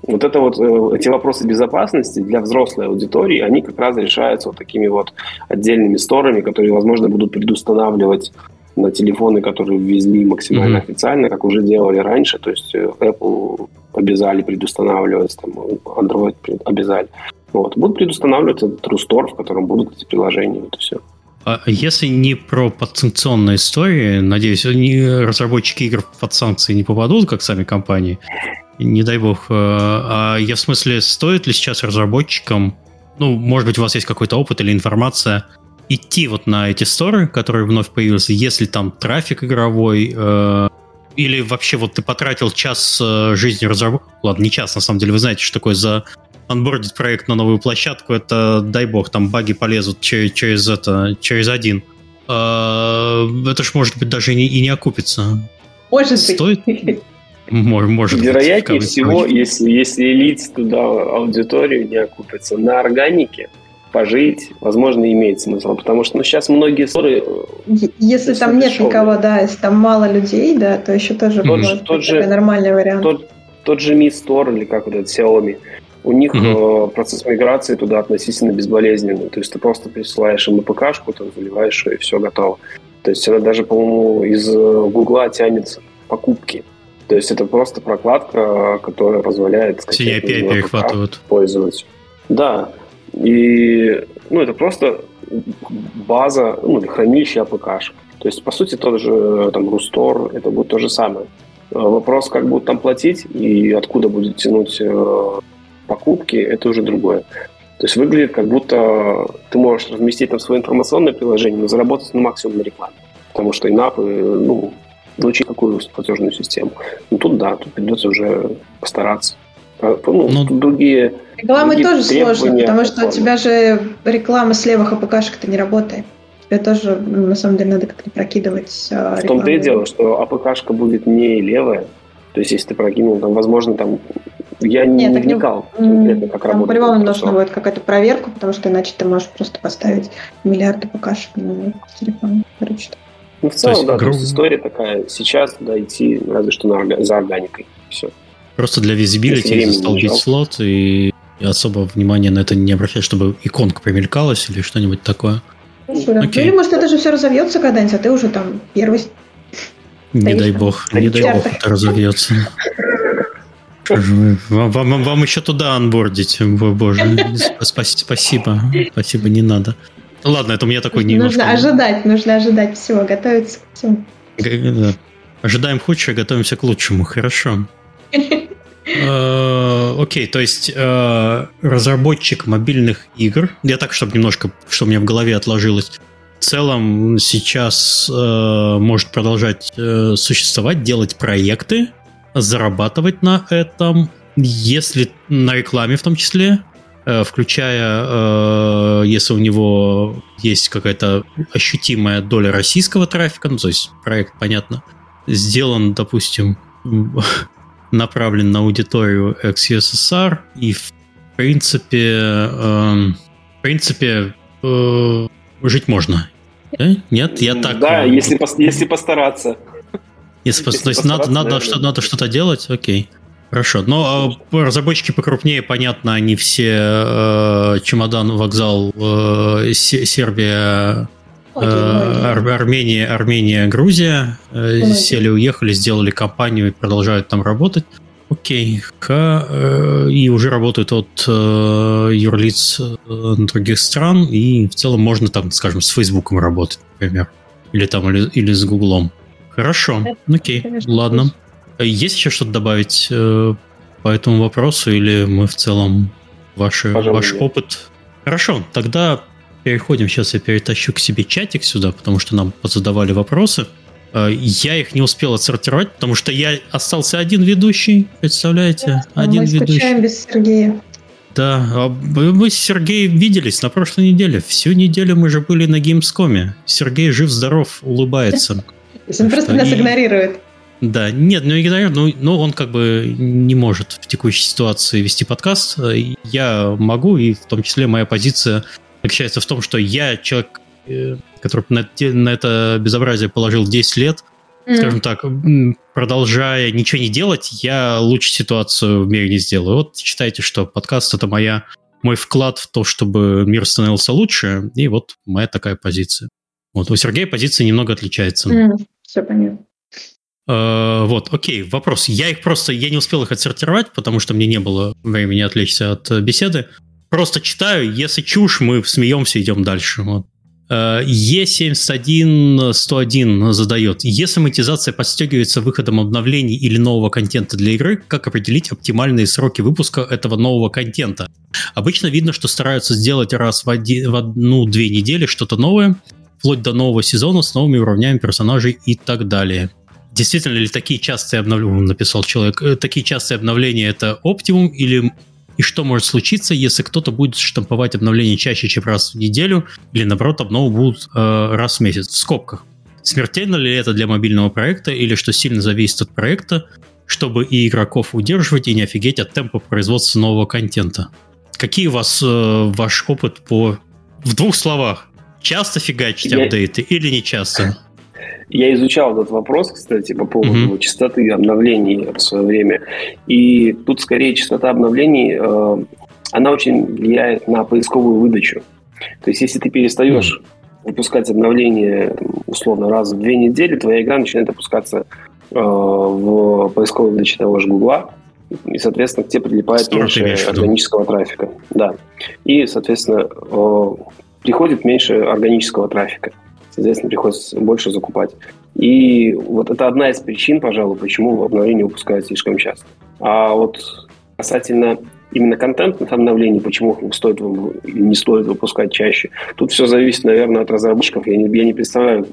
Вот это вот, э, эти вопросы безопасности для взрослой аудитории, они как раз решаются вот такими вот отдельными сторами, которые, возможно, будут предустанавливать на телефоны, которые ввезли максимально mm-hmm. официально, как уже делали раньше. То есть э, Apple обязали предустанавливать, там, Android обязали. Вот. Будут предустанавливать этот True Store, в котором будут эти приложения. Вот и все. А если не про подсанкционные истории, надеюсь, они, разработчики игр под санкции не попадут, как сами компании, не дай бог. Э, а я в смысле, стоит ли сейчас разработчикам, ну, может быть, у вас есть какой-то опыт или информация, идти вот на эти сторы, которые вновь появились, если там трафик игровой, э, или вообще вот ты потратил час э, жизни разработки, ладно, не час, на самом деле, вы знаете, что такое за анбордить проект на новую площадку, это, дай бог, там баги полезут через, через это, через один. Э, это ж, может быть, даже и не, и не окупится. Может Стоит? быть. <laughs> Может, может Вероятнее быть, всего, если, если лить туда аудиторию, не окупится. На органике пожить, возможно, имеет смысл. Потому что ну, сейчас многие ссоры... Если там нет дешевые. никого, да, если там мало людей, да, то еще тоже тот, может тот быть же, нормальный вариант. Тот, тот же Mi Store или как вот этот Xiaomi, у них угу. процесс миграции туда относительно безболезненный. То есть ты просто присылаешь им АПКшку, там заливаешь ее, и все готово. То есть она даже, по-моему, из э, Гугла тянется покупки. То есть это просто прокладка, которая позволяет CAPI перехватывают. пользоваться. Да. И ну, это просто база, ну, хранилище АПКшек. То есть, по сути, тот же там Рустор, это будет то же самое. Э, вопрос, как будут там платить и откуда будет тянуть э, покупки, это уже другое. То есть выглядит как будто ты можешь разместить там свое информационное приложение, но заработать на максимум на рекламе. Потому что инапы, ну, научить какую платежную систему. Ну тут да, тут придется уже постараться. Ну, ну, тут другие Рекламы другие тоже сложно, потому что у тебя же реклама с левых АПКшек-то не работает. Тебе тоже, ну, на самом деле, надо как-то прокидывать а, В том-то и дело, что АПКшка будет не левая. То есть, если ты прокинул, там, возможно, там я не Нет, вникал не, конкретно, как там работает. По-любому нужно будет какая-то проверка, потому что иначе ты можешь просто поставить миллиарды ПКшек на телефон. Короче, ну, в целом, есть, да, гру... история такая. Сейчас туда идти разве что на, за органикой. Все. Просто для визибилити застолбить слот и особо внимания на это не обращать, чтобы иконка примелькалась или что-нибудь такое. Хорошо, да. Или, может, это же все разовьется когда-нибудь, а ты уже там первый не дай бог, не дай бог это разовьется. Вам, вам, вам еще туда анбордить, боже, спасибо, спасибо, не надо. Ладно, это у меня такой немножко... Нужно ожидать, нужно ожидать всего, готовиться к всему. Да. Ожидаем худшего, готовимся к лучшему, хорошо. <laughs> Э, окей, то есть э, разработчик мобильных игр, я так, чтобы немножко, что у меня в голове отложилось, в целом сейчас э, может продолжать существовать, делать проекты, зарабатывать на этом, если на рекламе в том числе, включая, э, если у него есть какая-то ощутимая доля российского трафика, ну, то есть проект, понятно, сделан, допустим, <laughs> направлен на аудиторию ex-USSR, и в принципе, эм, в принципе, э, жить можно. Да? Нет, я так. Да, если, если постараться. Если, если то есть надо, надо, что, надо что-то делать, окей. Хорошо, но э, разработчики покрупнее, понятно, они все э, чемодан, вокзал, э, Сербия, э, Ар Армения, Армения, Грузия э, сели, уехали, сделали компанию и продолжают там работать. Окей, Ха, э, и уже работают от э, юрлиц э, других стран, и в целом можно там, скажем, с Фейсбуком работать, например, или там, или, или с Гуглом. Хорошо, окей, ладно. Есть еще что-то добавить э, по этому вопросу, или мы в целом ваши, ваш опыт? Хорошо, тогда переходим. Сейчас я перетащу к себе чатик сюда, потому что нам задавали вопросы. Э, я их не успел отсортировать, потому что я остался один ведущий, представляете? Да, один мы ведущий. без Сергея. Да, а мы с Сергеем виделись на прошлой неделе. Всю неделю мы же были на Геймскоме. Сергей жив-здоров, улыбается. <laughs> Он просто нас игнорирует. Да, нет, ну игнорирую, но, но он как бы не может в текущей ситуации вести подкаст. Я могу, и в том числе моя позиция заключается в том, что я человек, э, который на, на это безобразие положил 10 лет, mm. скажем так, продолжая ничего не делать, я лучше ситуацию в мире не сделаю. Вот считайте, что подкаст это моя мой вклад в то, чтобы мир становился лучше, и вот моя такая позиция. Вот у Сергея позиция немного отличается. Mm, все понятно. Э, вот, окей, вопрос. Я их просто, я не успел их отсортировать, потому что мне не было времени отвлечься от э, беседы. Просто читаю, если чушь, мы смеемся, идем дальше. Вот. E71101 задает. Если монетизация подстегивается выходом обновлений или нового контента для игры, как определить оптимальные сроки выпуска этого нового контента? Обычно видно, что стараются сделать раз в, в одну-две недели что-то новое, вплоть до нового сезона с новыми уровнями персонажей и так далее. Действительно ли такие частые обновления, написал человек, э, такие частые обновления это оптимум или и что может случиться, если кто-то будет штамповать обновления чаще, чем раз в неделю, или наоборот, обновы будут э, раз в месяц, в скобках. Смертельно ли это для мобильного проекта, или что сильно зависит от проекта, чтобы и игроков удерживать, и не офигеть от темпа производства нового контента? Какие у вас э, ваш опыт по... В двух словах. Часто фигачить Я... апдейты или не часто? Я изучал этот вопрос, кстати, по поводу mm-hmm. частоты обновлений в свое время. И тут скорее частота обновлений, э, она очень влияет на поисковую выдачу. То есть, если ты перестаешь mm-hmm. выпускать обновления условно раз в две недели, твоя игра начинает опускаться э, в поисковой выдаче того же Гугла, и, соответственно, к тебе прилипает меньше органического трафика. Да. И, соответственно, э, приходит меньше органического трафика. Соответственно, приходится больше закупать. И вот это одна из причин, пожалуй, почему обновление выпускают слишком часто. А вот касательно именно контентных обновлений, почему стоит или не стоит выпускать чаще, тут все зависит, наверное, от разработчиков. Я не, я не представляю,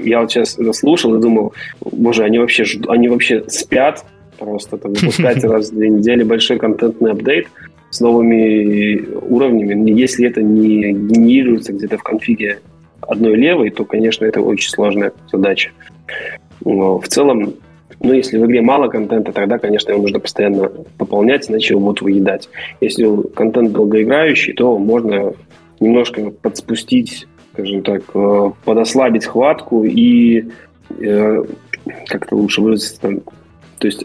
я вот сейчас слушал и думал, боже, они вообще, они вообще спят просто, там, выпускать <laughs> раз в две недели большой контентный апдейт с новыми уровнями. Если это не генерируется где-то в конфиге одной левой, то, конечно, это очень сложная задача. Но в целом, ну, если в игре мало контента, тогда, конечно, его нужно постоянно пополнять, иначе его будут выедать. Если контент долгоиграющий, то можно немножко подспустить, скажем так, э, подослабить хватку и э, как-то лучше выразиться там, то есть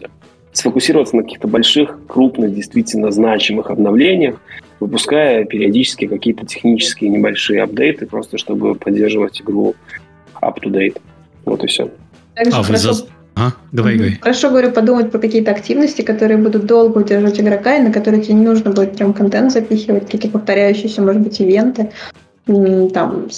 сфокусироваться на каких-то больших, крупных, действительно значимых обновлениях, выпуская периодически какие-то технические небольшие апдейты, просто чтобы поддерживать игру up-to-date. Вот и все. Также а, хорошо... вы за... А, говори, говори. Хорошо, говорю, подумать про какие-то активности, которые будут долго удерживать игрока, и на которые тебе не нужно будет прям контент запихивать, какие-то повторяющиеся, может быть, ивенты, там,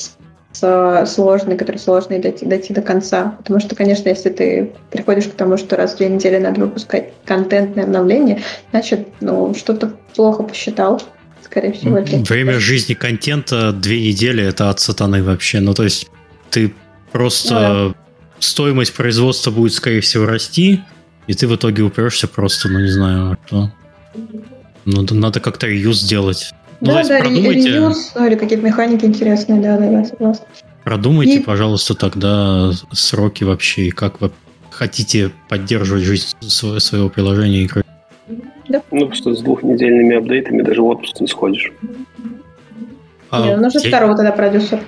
сложные, которые сложные дойти, дойти до конца. Потому что, конечно, если ты приходишь к тому, что раз в две недели надо выпускать контентное обновление, значит, ну, что-то плохо посчитал скорее всего. Время жизни контента две недели это от сатаны вообще. Ну, то есть ты просто... Ну, да. Стоимость производства будет, скорее всего, расти, и ты в итоге упрешься просто, ну, не знаю, что... Ну, надо как-то реюз сделать. Ну, да, да, продумайте... реюз, ну, или какие-то механики интересные, да, да, да, согласна. Продумайте, и... пожалуйста, тогда сроки вообще, как вы хотите поддерживать жизнь своего приложения игры. Да. Ну, что с двухнедельными апдейтами даже в отпуск не сходишь. А, не, ну, нужно я... второго тогда продюсер.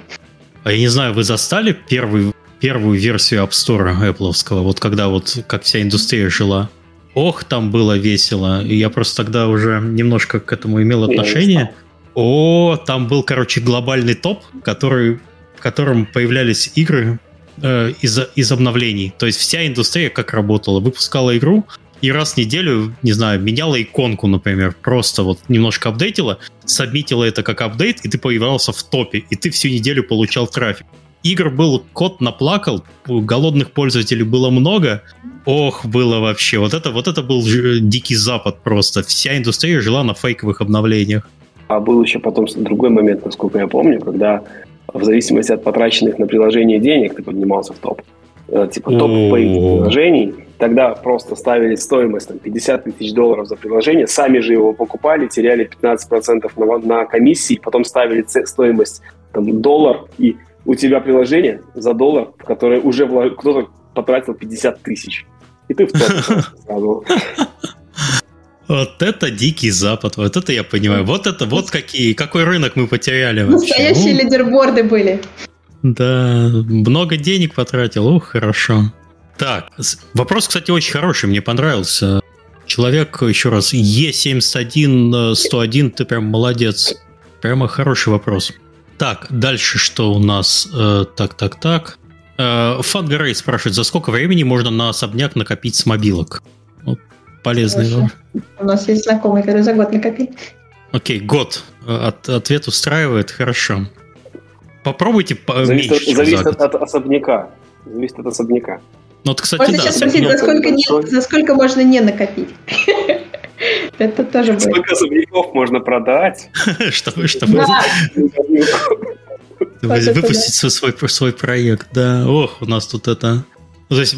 А я не знаю, вы застали первую, первую версию App Store Apple, вот когда вот как вся индустрия жила? Ох, там было весело. И я просто тогда уже немножко к этому имел отношение. О, там был, короче, глобальный топ, который, в котором появлялись игры э, из, из обновлений. То есть вся индустрия как работала. Выпускала игру, и раз в неделю, не знаю, меняла иконку, например, просто вот немножко апдейтила, сабмитила это как апдейт, и ты появлялся в топе, и ты всю неделю получал трафик. Игр был, кот наплакал, голодных пользователей было много, ох, было вообще, вот это, вот это был дикий запад просто, вся индустрия жила на фейковых обновлениях. А был еще потом другой момент, насколько я помню, когда в зависимости от потраченных на приложение денег ты поднимался в топ. Э, типа топ приложений, тогда просто ставили стоимость там, 50 тысяч долларов за приложение, сами же его покупали, теряли 15% на, на комиссии, потом ставили стоимость там, доллар, и у тебя приложение за доллар, в которое уже кто-то потратил 50 тысяч. И ты в топ <laughs> сразу. Вот это дикий запад, вот это я понимаю. Вот это, вот какие, какой рынок мы потеряли вообще. Настоящие ну, лидерборды были. Да, много денег потратил, ух, хорошо. Так, вопрос, кстати, очень хороший, мне понравился. Человек, еще раз, Е71 101, ты прям молодец. Прямо хороший вопрос. Так, дальше что у нас? Э, так, так, так. Э, Фангарей спрашивает, за сколько времени можно на особняк накопить с мобилок? Вот, полезный вопрос. У нас есть знакомый, который за год накопил. Окей, год. От, ответ устраивает, хорошо. Попробуйте зависит, меньше, зависит от, от особняка. Зависит от особняка. Ну, вот, кстати, можно да, сейчас спросить, за сколько, не, за сколько можно не накопить? <laughs> Это тоже будет. Сколько особняков можно продать? <laughs> Чтобы, чтобы выпустить свой, свой проект, да. Ох, у нас тут это... То есть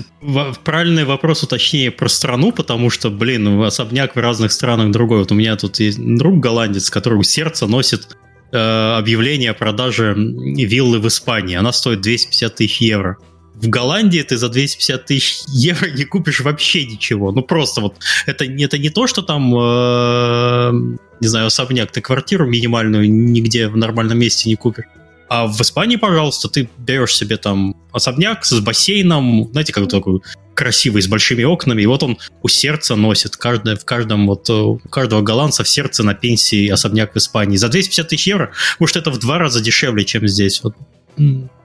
правильный вопрос уточнее про страну, потому что, блин, особняк в разных странах другой. Вот у меня тут есть друг голландец, который сердце носит объявление о продаже виллы в Испании. Она стоит 250 тысяч евро в Голландии ты за 250 тысяч <laughs> евро не купишь вообще ничего. Ну просто вот это, это не то, что там, э, не знаю, особняк, ты квартиру минимальную нигде в нормальном месте не купишь. А в Испании, пожалуйста, ты берешь себе там особняк с бассейном, знаете, как такой красивый, с большими окнами, и вот он у сердца носит, каждое, в каждом, вот, у каждого голландца в сердце на пенсии особняк в Испании. За 250 тысяч евро, может, это в два раза дешевле, чем здесь. Вот,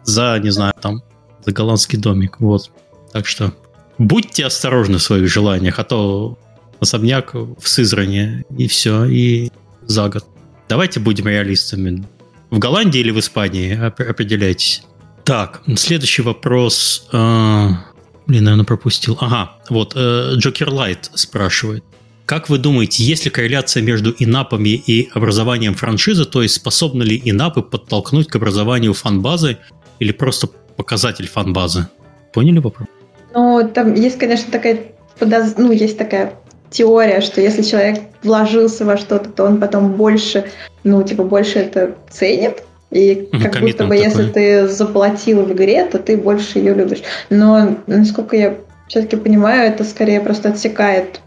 за, не знаю, там, за голландский домик, вот. Так что будьте осторожны в своих желаниях, а то особняк в Сызране, и все, и за год. Давайте будем реалистами. В Голландии или в Испании? Определяйтесь. Так, следующий вопрос. Э, блин, наверное, пропустил. Ага, вот, Джокер э, Лайт спрашивает. Как вы думаете, есть ли корреляция между инапами и образованием франшизы, то есть способны ли инапы подтолкнуть к образованию фан-базы или просто показатель фан-базы? Поняли вопрос? Ну, там есть, конечно, такая подоз... ну, есть такая теория, что если человек вложился во что-то, то он потом больше, ну, типа, больше это ценит, и как Коммитмент будто бы, такой. если ты заплатил в игре, то ты больше ее любишь. Но, насколько я все-таки понимаю, это скорее просто отсекает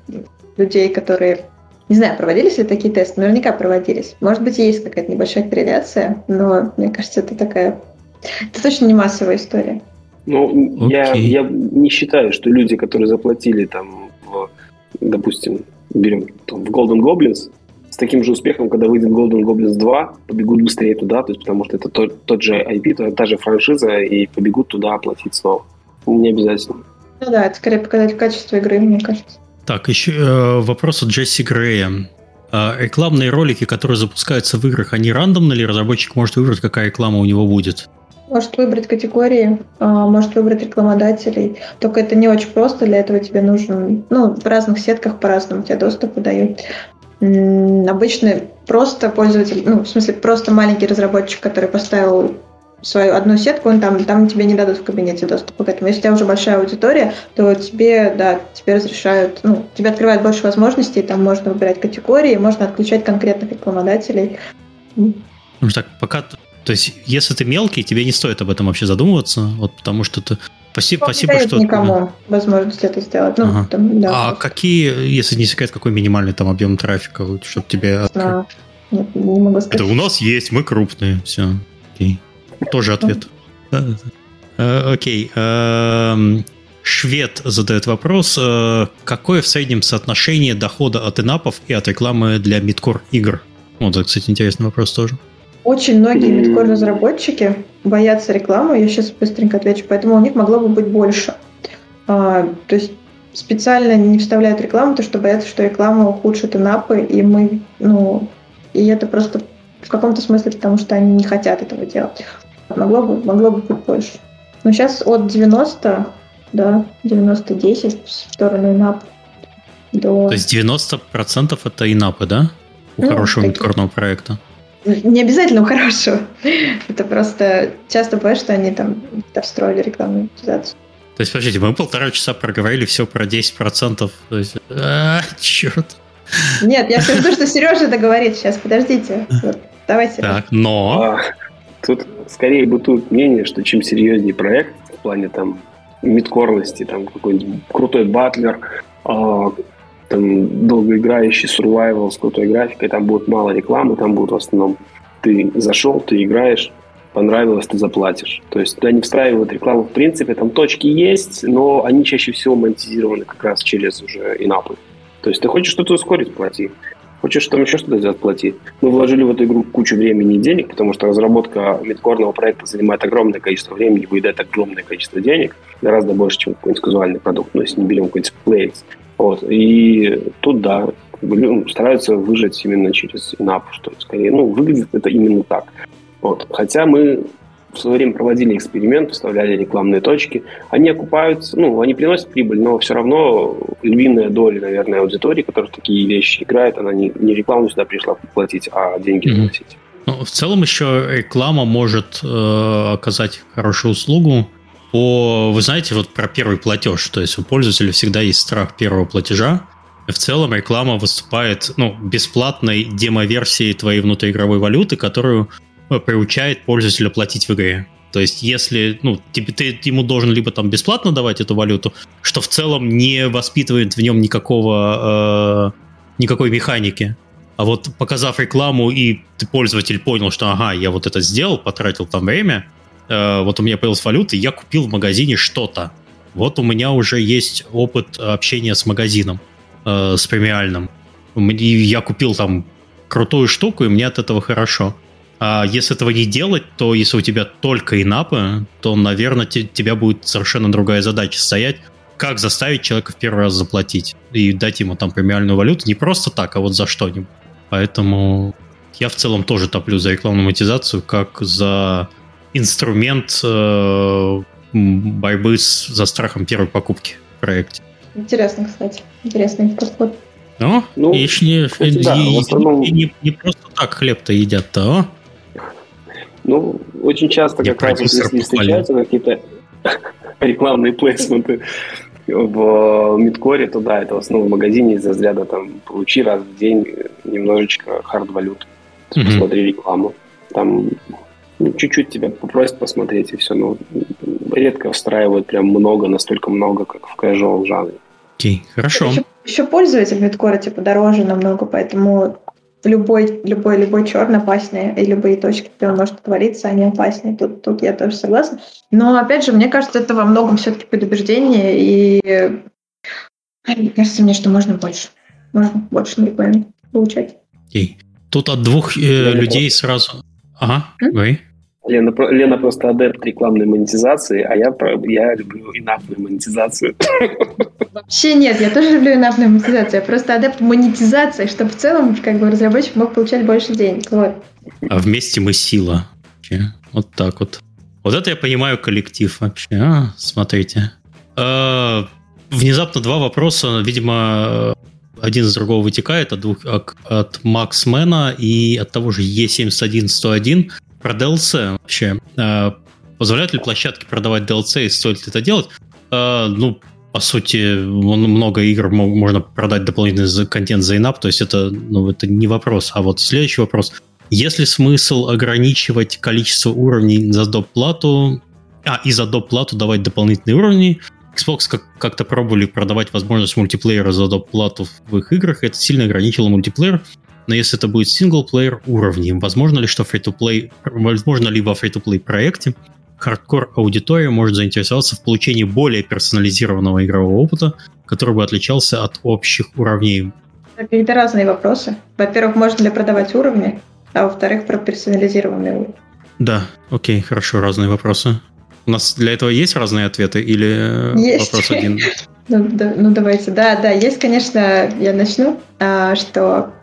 людей, которые... Не знаю, проводились ли такие тесты? Наверняка проводились. Может быть, есть какая-то небольшая корреляция, но мне кажется, это такая... Это точно не массовая история. Ну, я, я не считаю, что люди, которые заплатили там, в, допустим, берем там, в Golden Goblins, с таким же успехом, когда выйдет Golden Goblins 2, побегут быстрее туда, то есть потому что это тот, тот же IP, та же франшиза, и побегут туда оплатить снова. Не обязательно. Ну да, это скорее показать качество игры, мне кажется. Так, еще э, вопрос от Джесси Грея. Э, рекламные ролики, которые запускаются в играх, они рандомно или разработчик может выбрать, какая реклама у него будет? Может выбрать категории, а, может выбрать рекламодателей. Только это не очень просто, для этого тебе нужен, ну, в разных сетках по-разному тебе доступ дают. Обычно просто пользователь, ну, в смысле, просто маленький разработчик, который поставил свою одну сетку, он там, там тебе не дадут в кабинете доступа к этому. Если у тебя уже большая аудитория, то тебе, да, тебе разрешают, ну, тебе открывают больше возможностей, там можно выбирать категории, можно отключать конкретных рекламодателей. Ну, так, пока то есть, если ты мелкий, тебе не стоит об этом вообще задумываться, вот потому что ты... Спасибо, спасибо что... никому возможность это сделать. Ну, ага. там, да, а какие, если не секрет, какой минимальный там объем трафика, чтобы тебе... Знаю. Нет, не могу сказать. Это у нас есть, мы крупные, все. Окей. Тоже ответ. Э, окей. Эм, швед задает вопрос. Э, какое в среднем соотношение дохода от инапов и от рекламы для мидкор игр? Вот, это, кстати, интересный вопрос тоже. Очень многие мидкор-разработчики боятся рекламы, я сейчас быстренько отвечу, поэтому у них могло бы быть больше. А, то есть специально не вставляют рекламу, потому что боятся, что реклама ухудшит инапы, и мы, ну, и это просто в каком-то смысле потому, что они не хотят этого делать. Могло бы, могло бы быть больше. Но сейчас от 90, да, 90-10 в сторону инап до... То есть 90% это инапы, да? У ну, хорошего мидкорного проекта? Не обязательно у хорошего. <laughs> Это просто часто бывает, что они там встроили рекламную монетизацию. То есть, подождите, мы полтора часа проговорили все про 10%. То есть, а, <laughs> черт. Нет, я все жду, что Сережа договорит сейчас. Подождите. Вот, давайте. Так, но... А, тут скорее бытует мнение, что чем серьезнее проект в плане там мидкорности, там какой-нибудь крутой батлер, а, там долгоиграющий survival с крутой графикой, там будет мало рекламы, там будет в основном ты зашел, ты играешь, понравилось, ты заплатишь. То есть туда не встраивают рекламу в принципе, там точки есть, но они чаще всего монетизированы как раз через уже инапы. То есть ты хочешь что-то ускорить, плати. Хочешь там еще что-то сделать, плати. Мы вложили в эту игру кучу времени и денег, потому что разработка мидкорного проекта занимает огромное количество времени, выедает огромное количество денег, гораздо больше, чем какой-нибудь казуальный продукт. Ну, если не берем какой-нибудь Plays. Вот. И тут, да, стараются выжать именно через инап, что скорее, ну, выглядит это именно так. Вот. Хотя мы в свое время проводили эксперимент, вставляли рекламные точки. Они окупаются, ну, они приносят прибыль, но все равно львиная доля, наверное, аудитории, которая такие вещи играет, она не, не рекламу сюда пришла платить, а деньги mm-hmm. вносить. Ну, в целом еще реклама может э, оказать хорошую услугу по, вы знаете, вот про первый платеж, то есть у пользователя всегда есть страх первого платежа, в целом реклама выступает ну, бесплатной демо-версией твоей внутриигровой валюты, которую приучает пользователя платить в игре. То есть, если ну, тебе, ты ему должен либо там бесплатно давать эту валюту, что в целом не воспитывает в нем никакого, э, никакой механики, А вот показав рекламу, и ты, пользователь, понял, что ага, я вот это сделал, потратил там время, э, вот у меня появилась валюта, и я купил в магазине что-то. Вот у меня уже есть опыт общения с магазином, э, с премиальным. И я купил там крутую штуку, и мне от этого хорошо. А если этого не делать, то если у тебя только инапы, то, наверное, те, тебя будет совершенно другая задача стоять. Как заставить человека в первый раз заплатить и дать ему там премиальную валюту не просто так, а вот за что-нибудь. Поэтому я в целом тоже топлю за рекламную монетизацию как за инструмент э, борьбы с, за страхом первой покупки в проекте. Интересно, кстати. Интересный подход. Ну, ну и, не, да, и, основном... и не, не просто так хлеб-то едят-то, а? Ну, очень часто как раз если встречаются какие-то <laughs> рекламные плейсменты в мидкоре, то да, это в основном в магазине из разряда там получи раз в день немножечко хард-валют, mm-hmm. посмотри рекламу. Там ну, чуть-чуть тебя попросят посмотреть и все, но редко встраивают прям много, настолько много, как в casual жанре. Окей, okay, хорошо. Еще, еще пользователь мидкора типа дороже намного, поэтому любой, любой, любой черный опасный, и любые точки, где он может твориться, они опасные. Тут, тут я тоже согласна. Но, опять же, мне кажется, это во многом все-таки предубеждение, и мне кажется мне, что можно больше. Можно больше на получать. Okay. Тут от двух э, людей сразу... Ага, говори. Лена, Лена просто адепт рекламной монетизации, а я, я люблю инапную монетизацию. Вообще нет, я тоже люблю инапную монетизацию. Я просто адепт монетизации, чтобы в целом как бы разработчик мог получать больше денег. Вот. А вместе мы сила. Вот так вот. Вот это я понимаю коллектив вообще. А, смотрите. А, внезапно два вопроса, видимо, один из другого вытекает от, двух, от Макс Мэна и от того же E71101 про DLC вообще. Э, позволяют ли площадки продавать DLC и стоит ли это делать? Э, ну, по сути, много игр можно продать дополнительный контент за инап, то есть это, ну, это не вопрос. А вот следующий вопрос. Есть ли смысл ограничивать количество уровней за доп-плату, а, и за доп-плату давать дополнительные уровни? Xbox как- как-то пробовали продавать возможность мультиплеера за доп-плату в их играх, и это сильно ограничило мультиплеер, но если это будет синглплеер уровни, возможно ли, что free-to-play, возможно ли во free-to-play проекте хардкор аудитория может заинтересоваться в получении более персонализированного игрового опыта, который бы отличался от общих уровней? Это разные вопросы. Во-первых, можно ли продавать уровни, а во-вторых, про персонализированные уровни. Да, окей, хорошо, разные вопросы. У нас для этого есть разные ответы или есть. вопрос один? <laughs> Ну, да, ну давайте, да, да, есть, конечно, я начну, а, что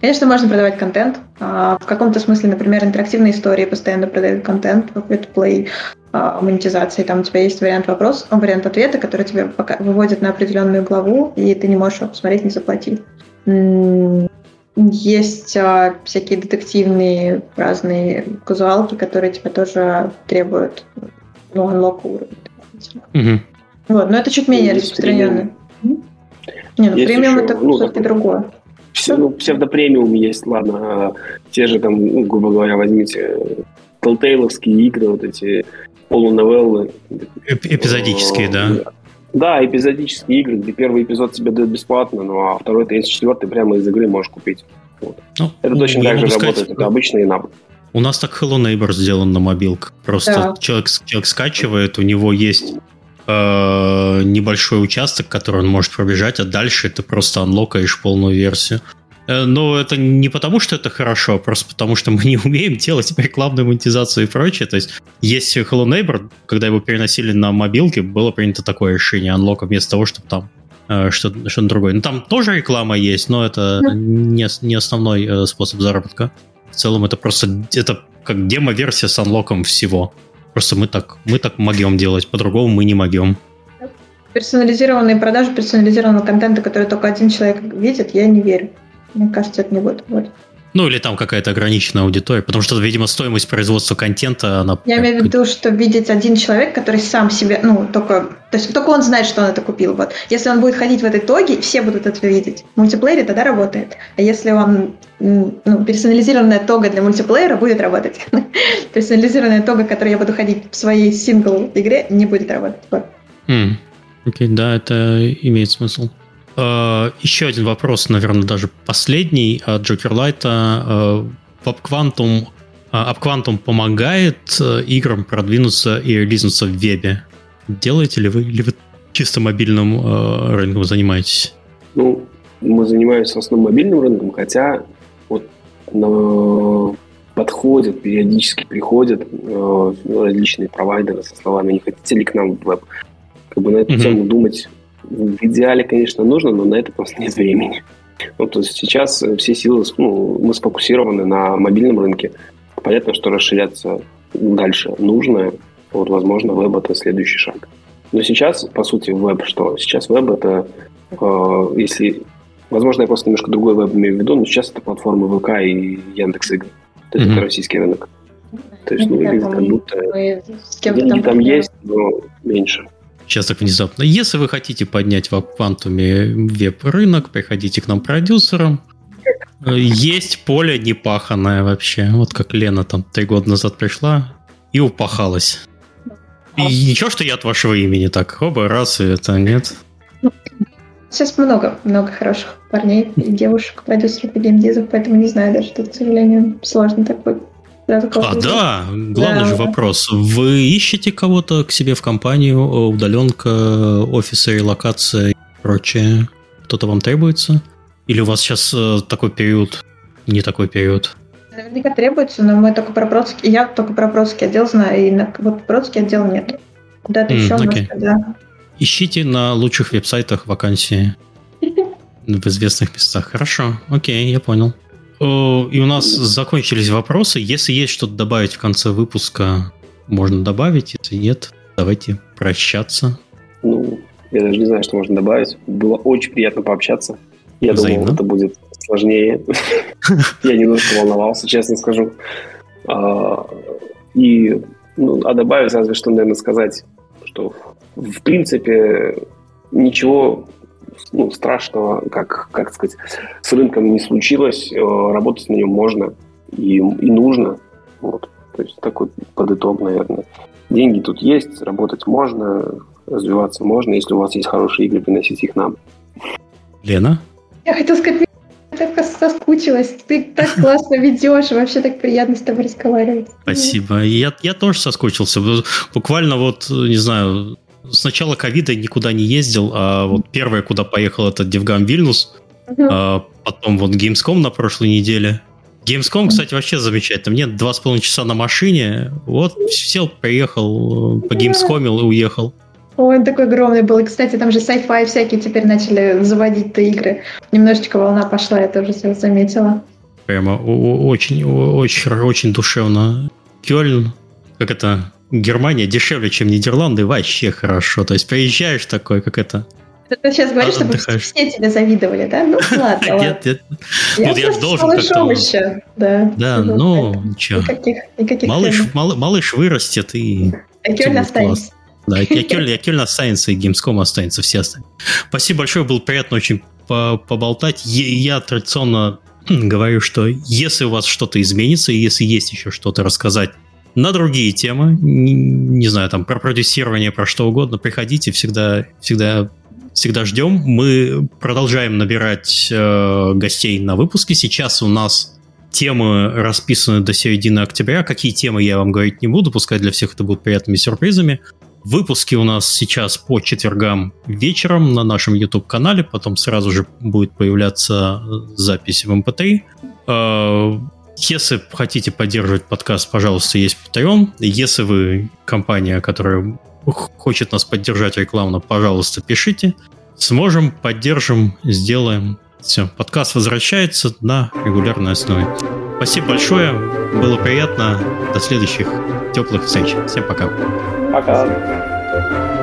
Конечно, можно продавать контент. А, в каком-то смысле, например, интерактивные истории постоянно продают контент, какой-то плей а, монетизации. Там у тебя есть вариант вопрос, вариант ответа, который тебе пока выводит на определенную главу, и ты не можешь его посмотреть, не заплатив. Есть а, всякие детективные разные казуалки, которые тебе тоже требуют ну, анлока уровня. Угу. Вот, но это чуть менее распространенно. Не, ну премиум это ну, все-таки другое ну, псевдопремиум есть, ладно, а те же там, ну, грубо говоря, возьмите Telltale'овские игры, вот эти полуновеллы. Эп- эпизодические, да? Да, эпизодические игры, где первый эпизод тебе дают бесплатно, ну а второй, третий, четвертый прямо из игры можешь купить. Вот. Ну, это точно так же сказать, работает, это обычный навык. У нас так Hello Neighbor сделан на мобилках. Просто да. человек, человек скачивает, у него есть э, небольшой участок, который он может пробежать, а дальше ты просто анлокаешь полную версию. Э, но это не потому, что это хорошо, а просто потому, что мы не умеем делать рекламную монетизацию и прочее. То есть есть Hello Neighbor, когда его переносили на мобилки, было принято такое решение анлока вместо того, чтобы там э, что-то, что другое. Ну, там тоже реклама есть, но это не, не основной э, способ заработка. В целом это просто это как демо-версия с анлоком всего. Просто мы так, мы так могем делать, по-другому мы не могем. Персонализированные продажи персонализированного контента, который только один человек видит, я не верю. Мне кажется, это не будет. Ну, или там какая-то ограниченная аудитория, потому что, видимо, стоимость производства контента, она... Я имею в виду, что видеть один человек, который сам себе, ну, только... То есть только он знает, что он это купил. Вот. Если он будет ходить в этой тоге, все будут это видеть. В мультиплеере тогда работает. А если он... Ну, персонализированная тога для мультиплеера будет работать. <laughs> персонализированная тога, которой я буду ходить в своей сингл-игре, не будет работать. Вот. Mm. Окей, okay, да, это имеет смысл. Э, еще один вопрос, наверное, даже последний от Джокер Лайта. WebQuantum, AppQuantum помогает играм продвинуться и релизнуться в вебе. Делаете ли вы, или вы чисто мобильным рынком занимаетесь? Ну, мы занимаемся в основном мобильным рынком, хотя вот на подходят, периодически приходят э, различные провайдеры со словами «не хотите ли к нам в веб?». Как бы на эту mm-hmm. тему думать в идеале, конечно, нужно, но на это просто нет времени. Ну, то есть сейчас все силы, ну, мы сфокусированы на мобильном рынке. Понятно, что расширяться дальше нужно. Вот, возможно, веб – это следующий шаг. Но сейчас, по сути, веб что? Сейчас веб – это, э, если... Возможно, я просто немножко другой веб имею в виду, но сейчас это платформы ВК и Яндекс.Игр. То есть mm-hmm. это российский рынок. То есть, ну, выглядит как будто деньги там, там есть, но меньше. Сейчас так внезапно. Если вы хотите поднять в квантуме веб-рынок, приходите к нам продюсерам. Есть поле непаханное вообще. Вот как Лена там три года назад пришла и упахалась. И ничего, что я от вашего имени так, оба раз, и это нет. Сейчас много, много хороших парней и девушек, продюсеров и геймдизов, поэтому не знаю даже, тут, к сожалению, сложно такой а, да, главный да. же вопрос. Вы ищете кого-то к себе в компанию, удаленка, офисы, релокация и прочее? Кто-то вам требуется? Или у вас сейчас э, такой период, не такой период? Наверняка требуется, но мы только про бродский, я только про бродский отдел знаю, и на, вот бродский отдел нет. Куда-то mm, еще, okay. может, да. Ищите на лучших веб-сайтах вакансии <laughs> в известных местах. Хорошо, окей, я понял. И у нас закончились вопросы. Если есть что-то добавить в конце выпуска, можно добавить. Если нет, давайте прощаться. Ну, я даже не знаю, что можно добавить. Было очень приятно пообщаться. Я Взаимно. думал, это будет сложнее. <laughs> Я немножко волновался, честно скажу. А, и, ну, а добавить разве что, наверное, сказать, что в принципе, ничего ну, страшного, как, как сказать, с рынком не случилось. Э, работать на нем можно и, и нужно. Вот. То есть такой под итог, наверное. Деньги тут есть, работать можно, развиваться можно. Если у вас есть хорошие игры, приносите их нам. Лена? Я хотела сказать, я так соскучилась. Ты так классно ведешь, вообще так приятно с тобой разговаривать. Спасибо. Я, я тоже соскучился. Буквально вот, не знаю, с начала ковида никуда не ездил, а вот первое, куда поехал, это Девгам Вильнюс, uh-huh. а потом вот Gamescom на прошлой неделе. Gamescom, кстати, вообще замечательно. Мне два с половиной часа на машине, вот сел, приехал, по Gamescom и уехал. Ой, он такой огромный был. И, кстати, там же sci-fi всякие теперь начали заводить-то игры. Немножечко волна пошла, я тоже все заметила. Прямо очень, очень, очень душевно. Кёльн, как это, Германия дешевле, чем Нидерланды, вообще хорошо. То есть приезжаешь такой, как это... Ты сейчас говоришь, чтобы все тебе завидовали, да? Ну, <laughs> ладно, Нет, нет. Я, я же должен как-то... еще, да. Да, ну, ничего. Никаких, никаких малыш, мал, малыш вырастет и... А Кёльн останется. Да, <laughs> я Кёльн останется, и Gamescom останется, все останутся. Спасибо большое, было приятно очень поболтать. Я традиционно <clears throat> говорю, что если у вас что-то изменится, и если есть еще что-то рассказать на другие темы, не, не знаю, там про продюсирование, про что угодно, приходите, всегда, всегда, всегда ждем. Мы продолжаем набирать э, гостей на выпуске. Сейчас у нас темы расписаны до середины октября. Какие темы я вам говорить не буду, пускай для всех это будут приятными сюрпризами. Выпуски у нас сейчас по четвергам вечером на нашем YouTube-канале, потом сразу же будет появляться запись в MP3. Если хотите поддерживать подкаст, пожалуйста, есть Patreon. Если вы компания, которая хочет нас поддержать рекламно, пожалуйста, пишите. Сможем, поддержим, сделаем. Все, подкаст возвращается на регулярной основе. Спасибо большое, было приятно. До следующих теплых встреч. Всем пока. Пока.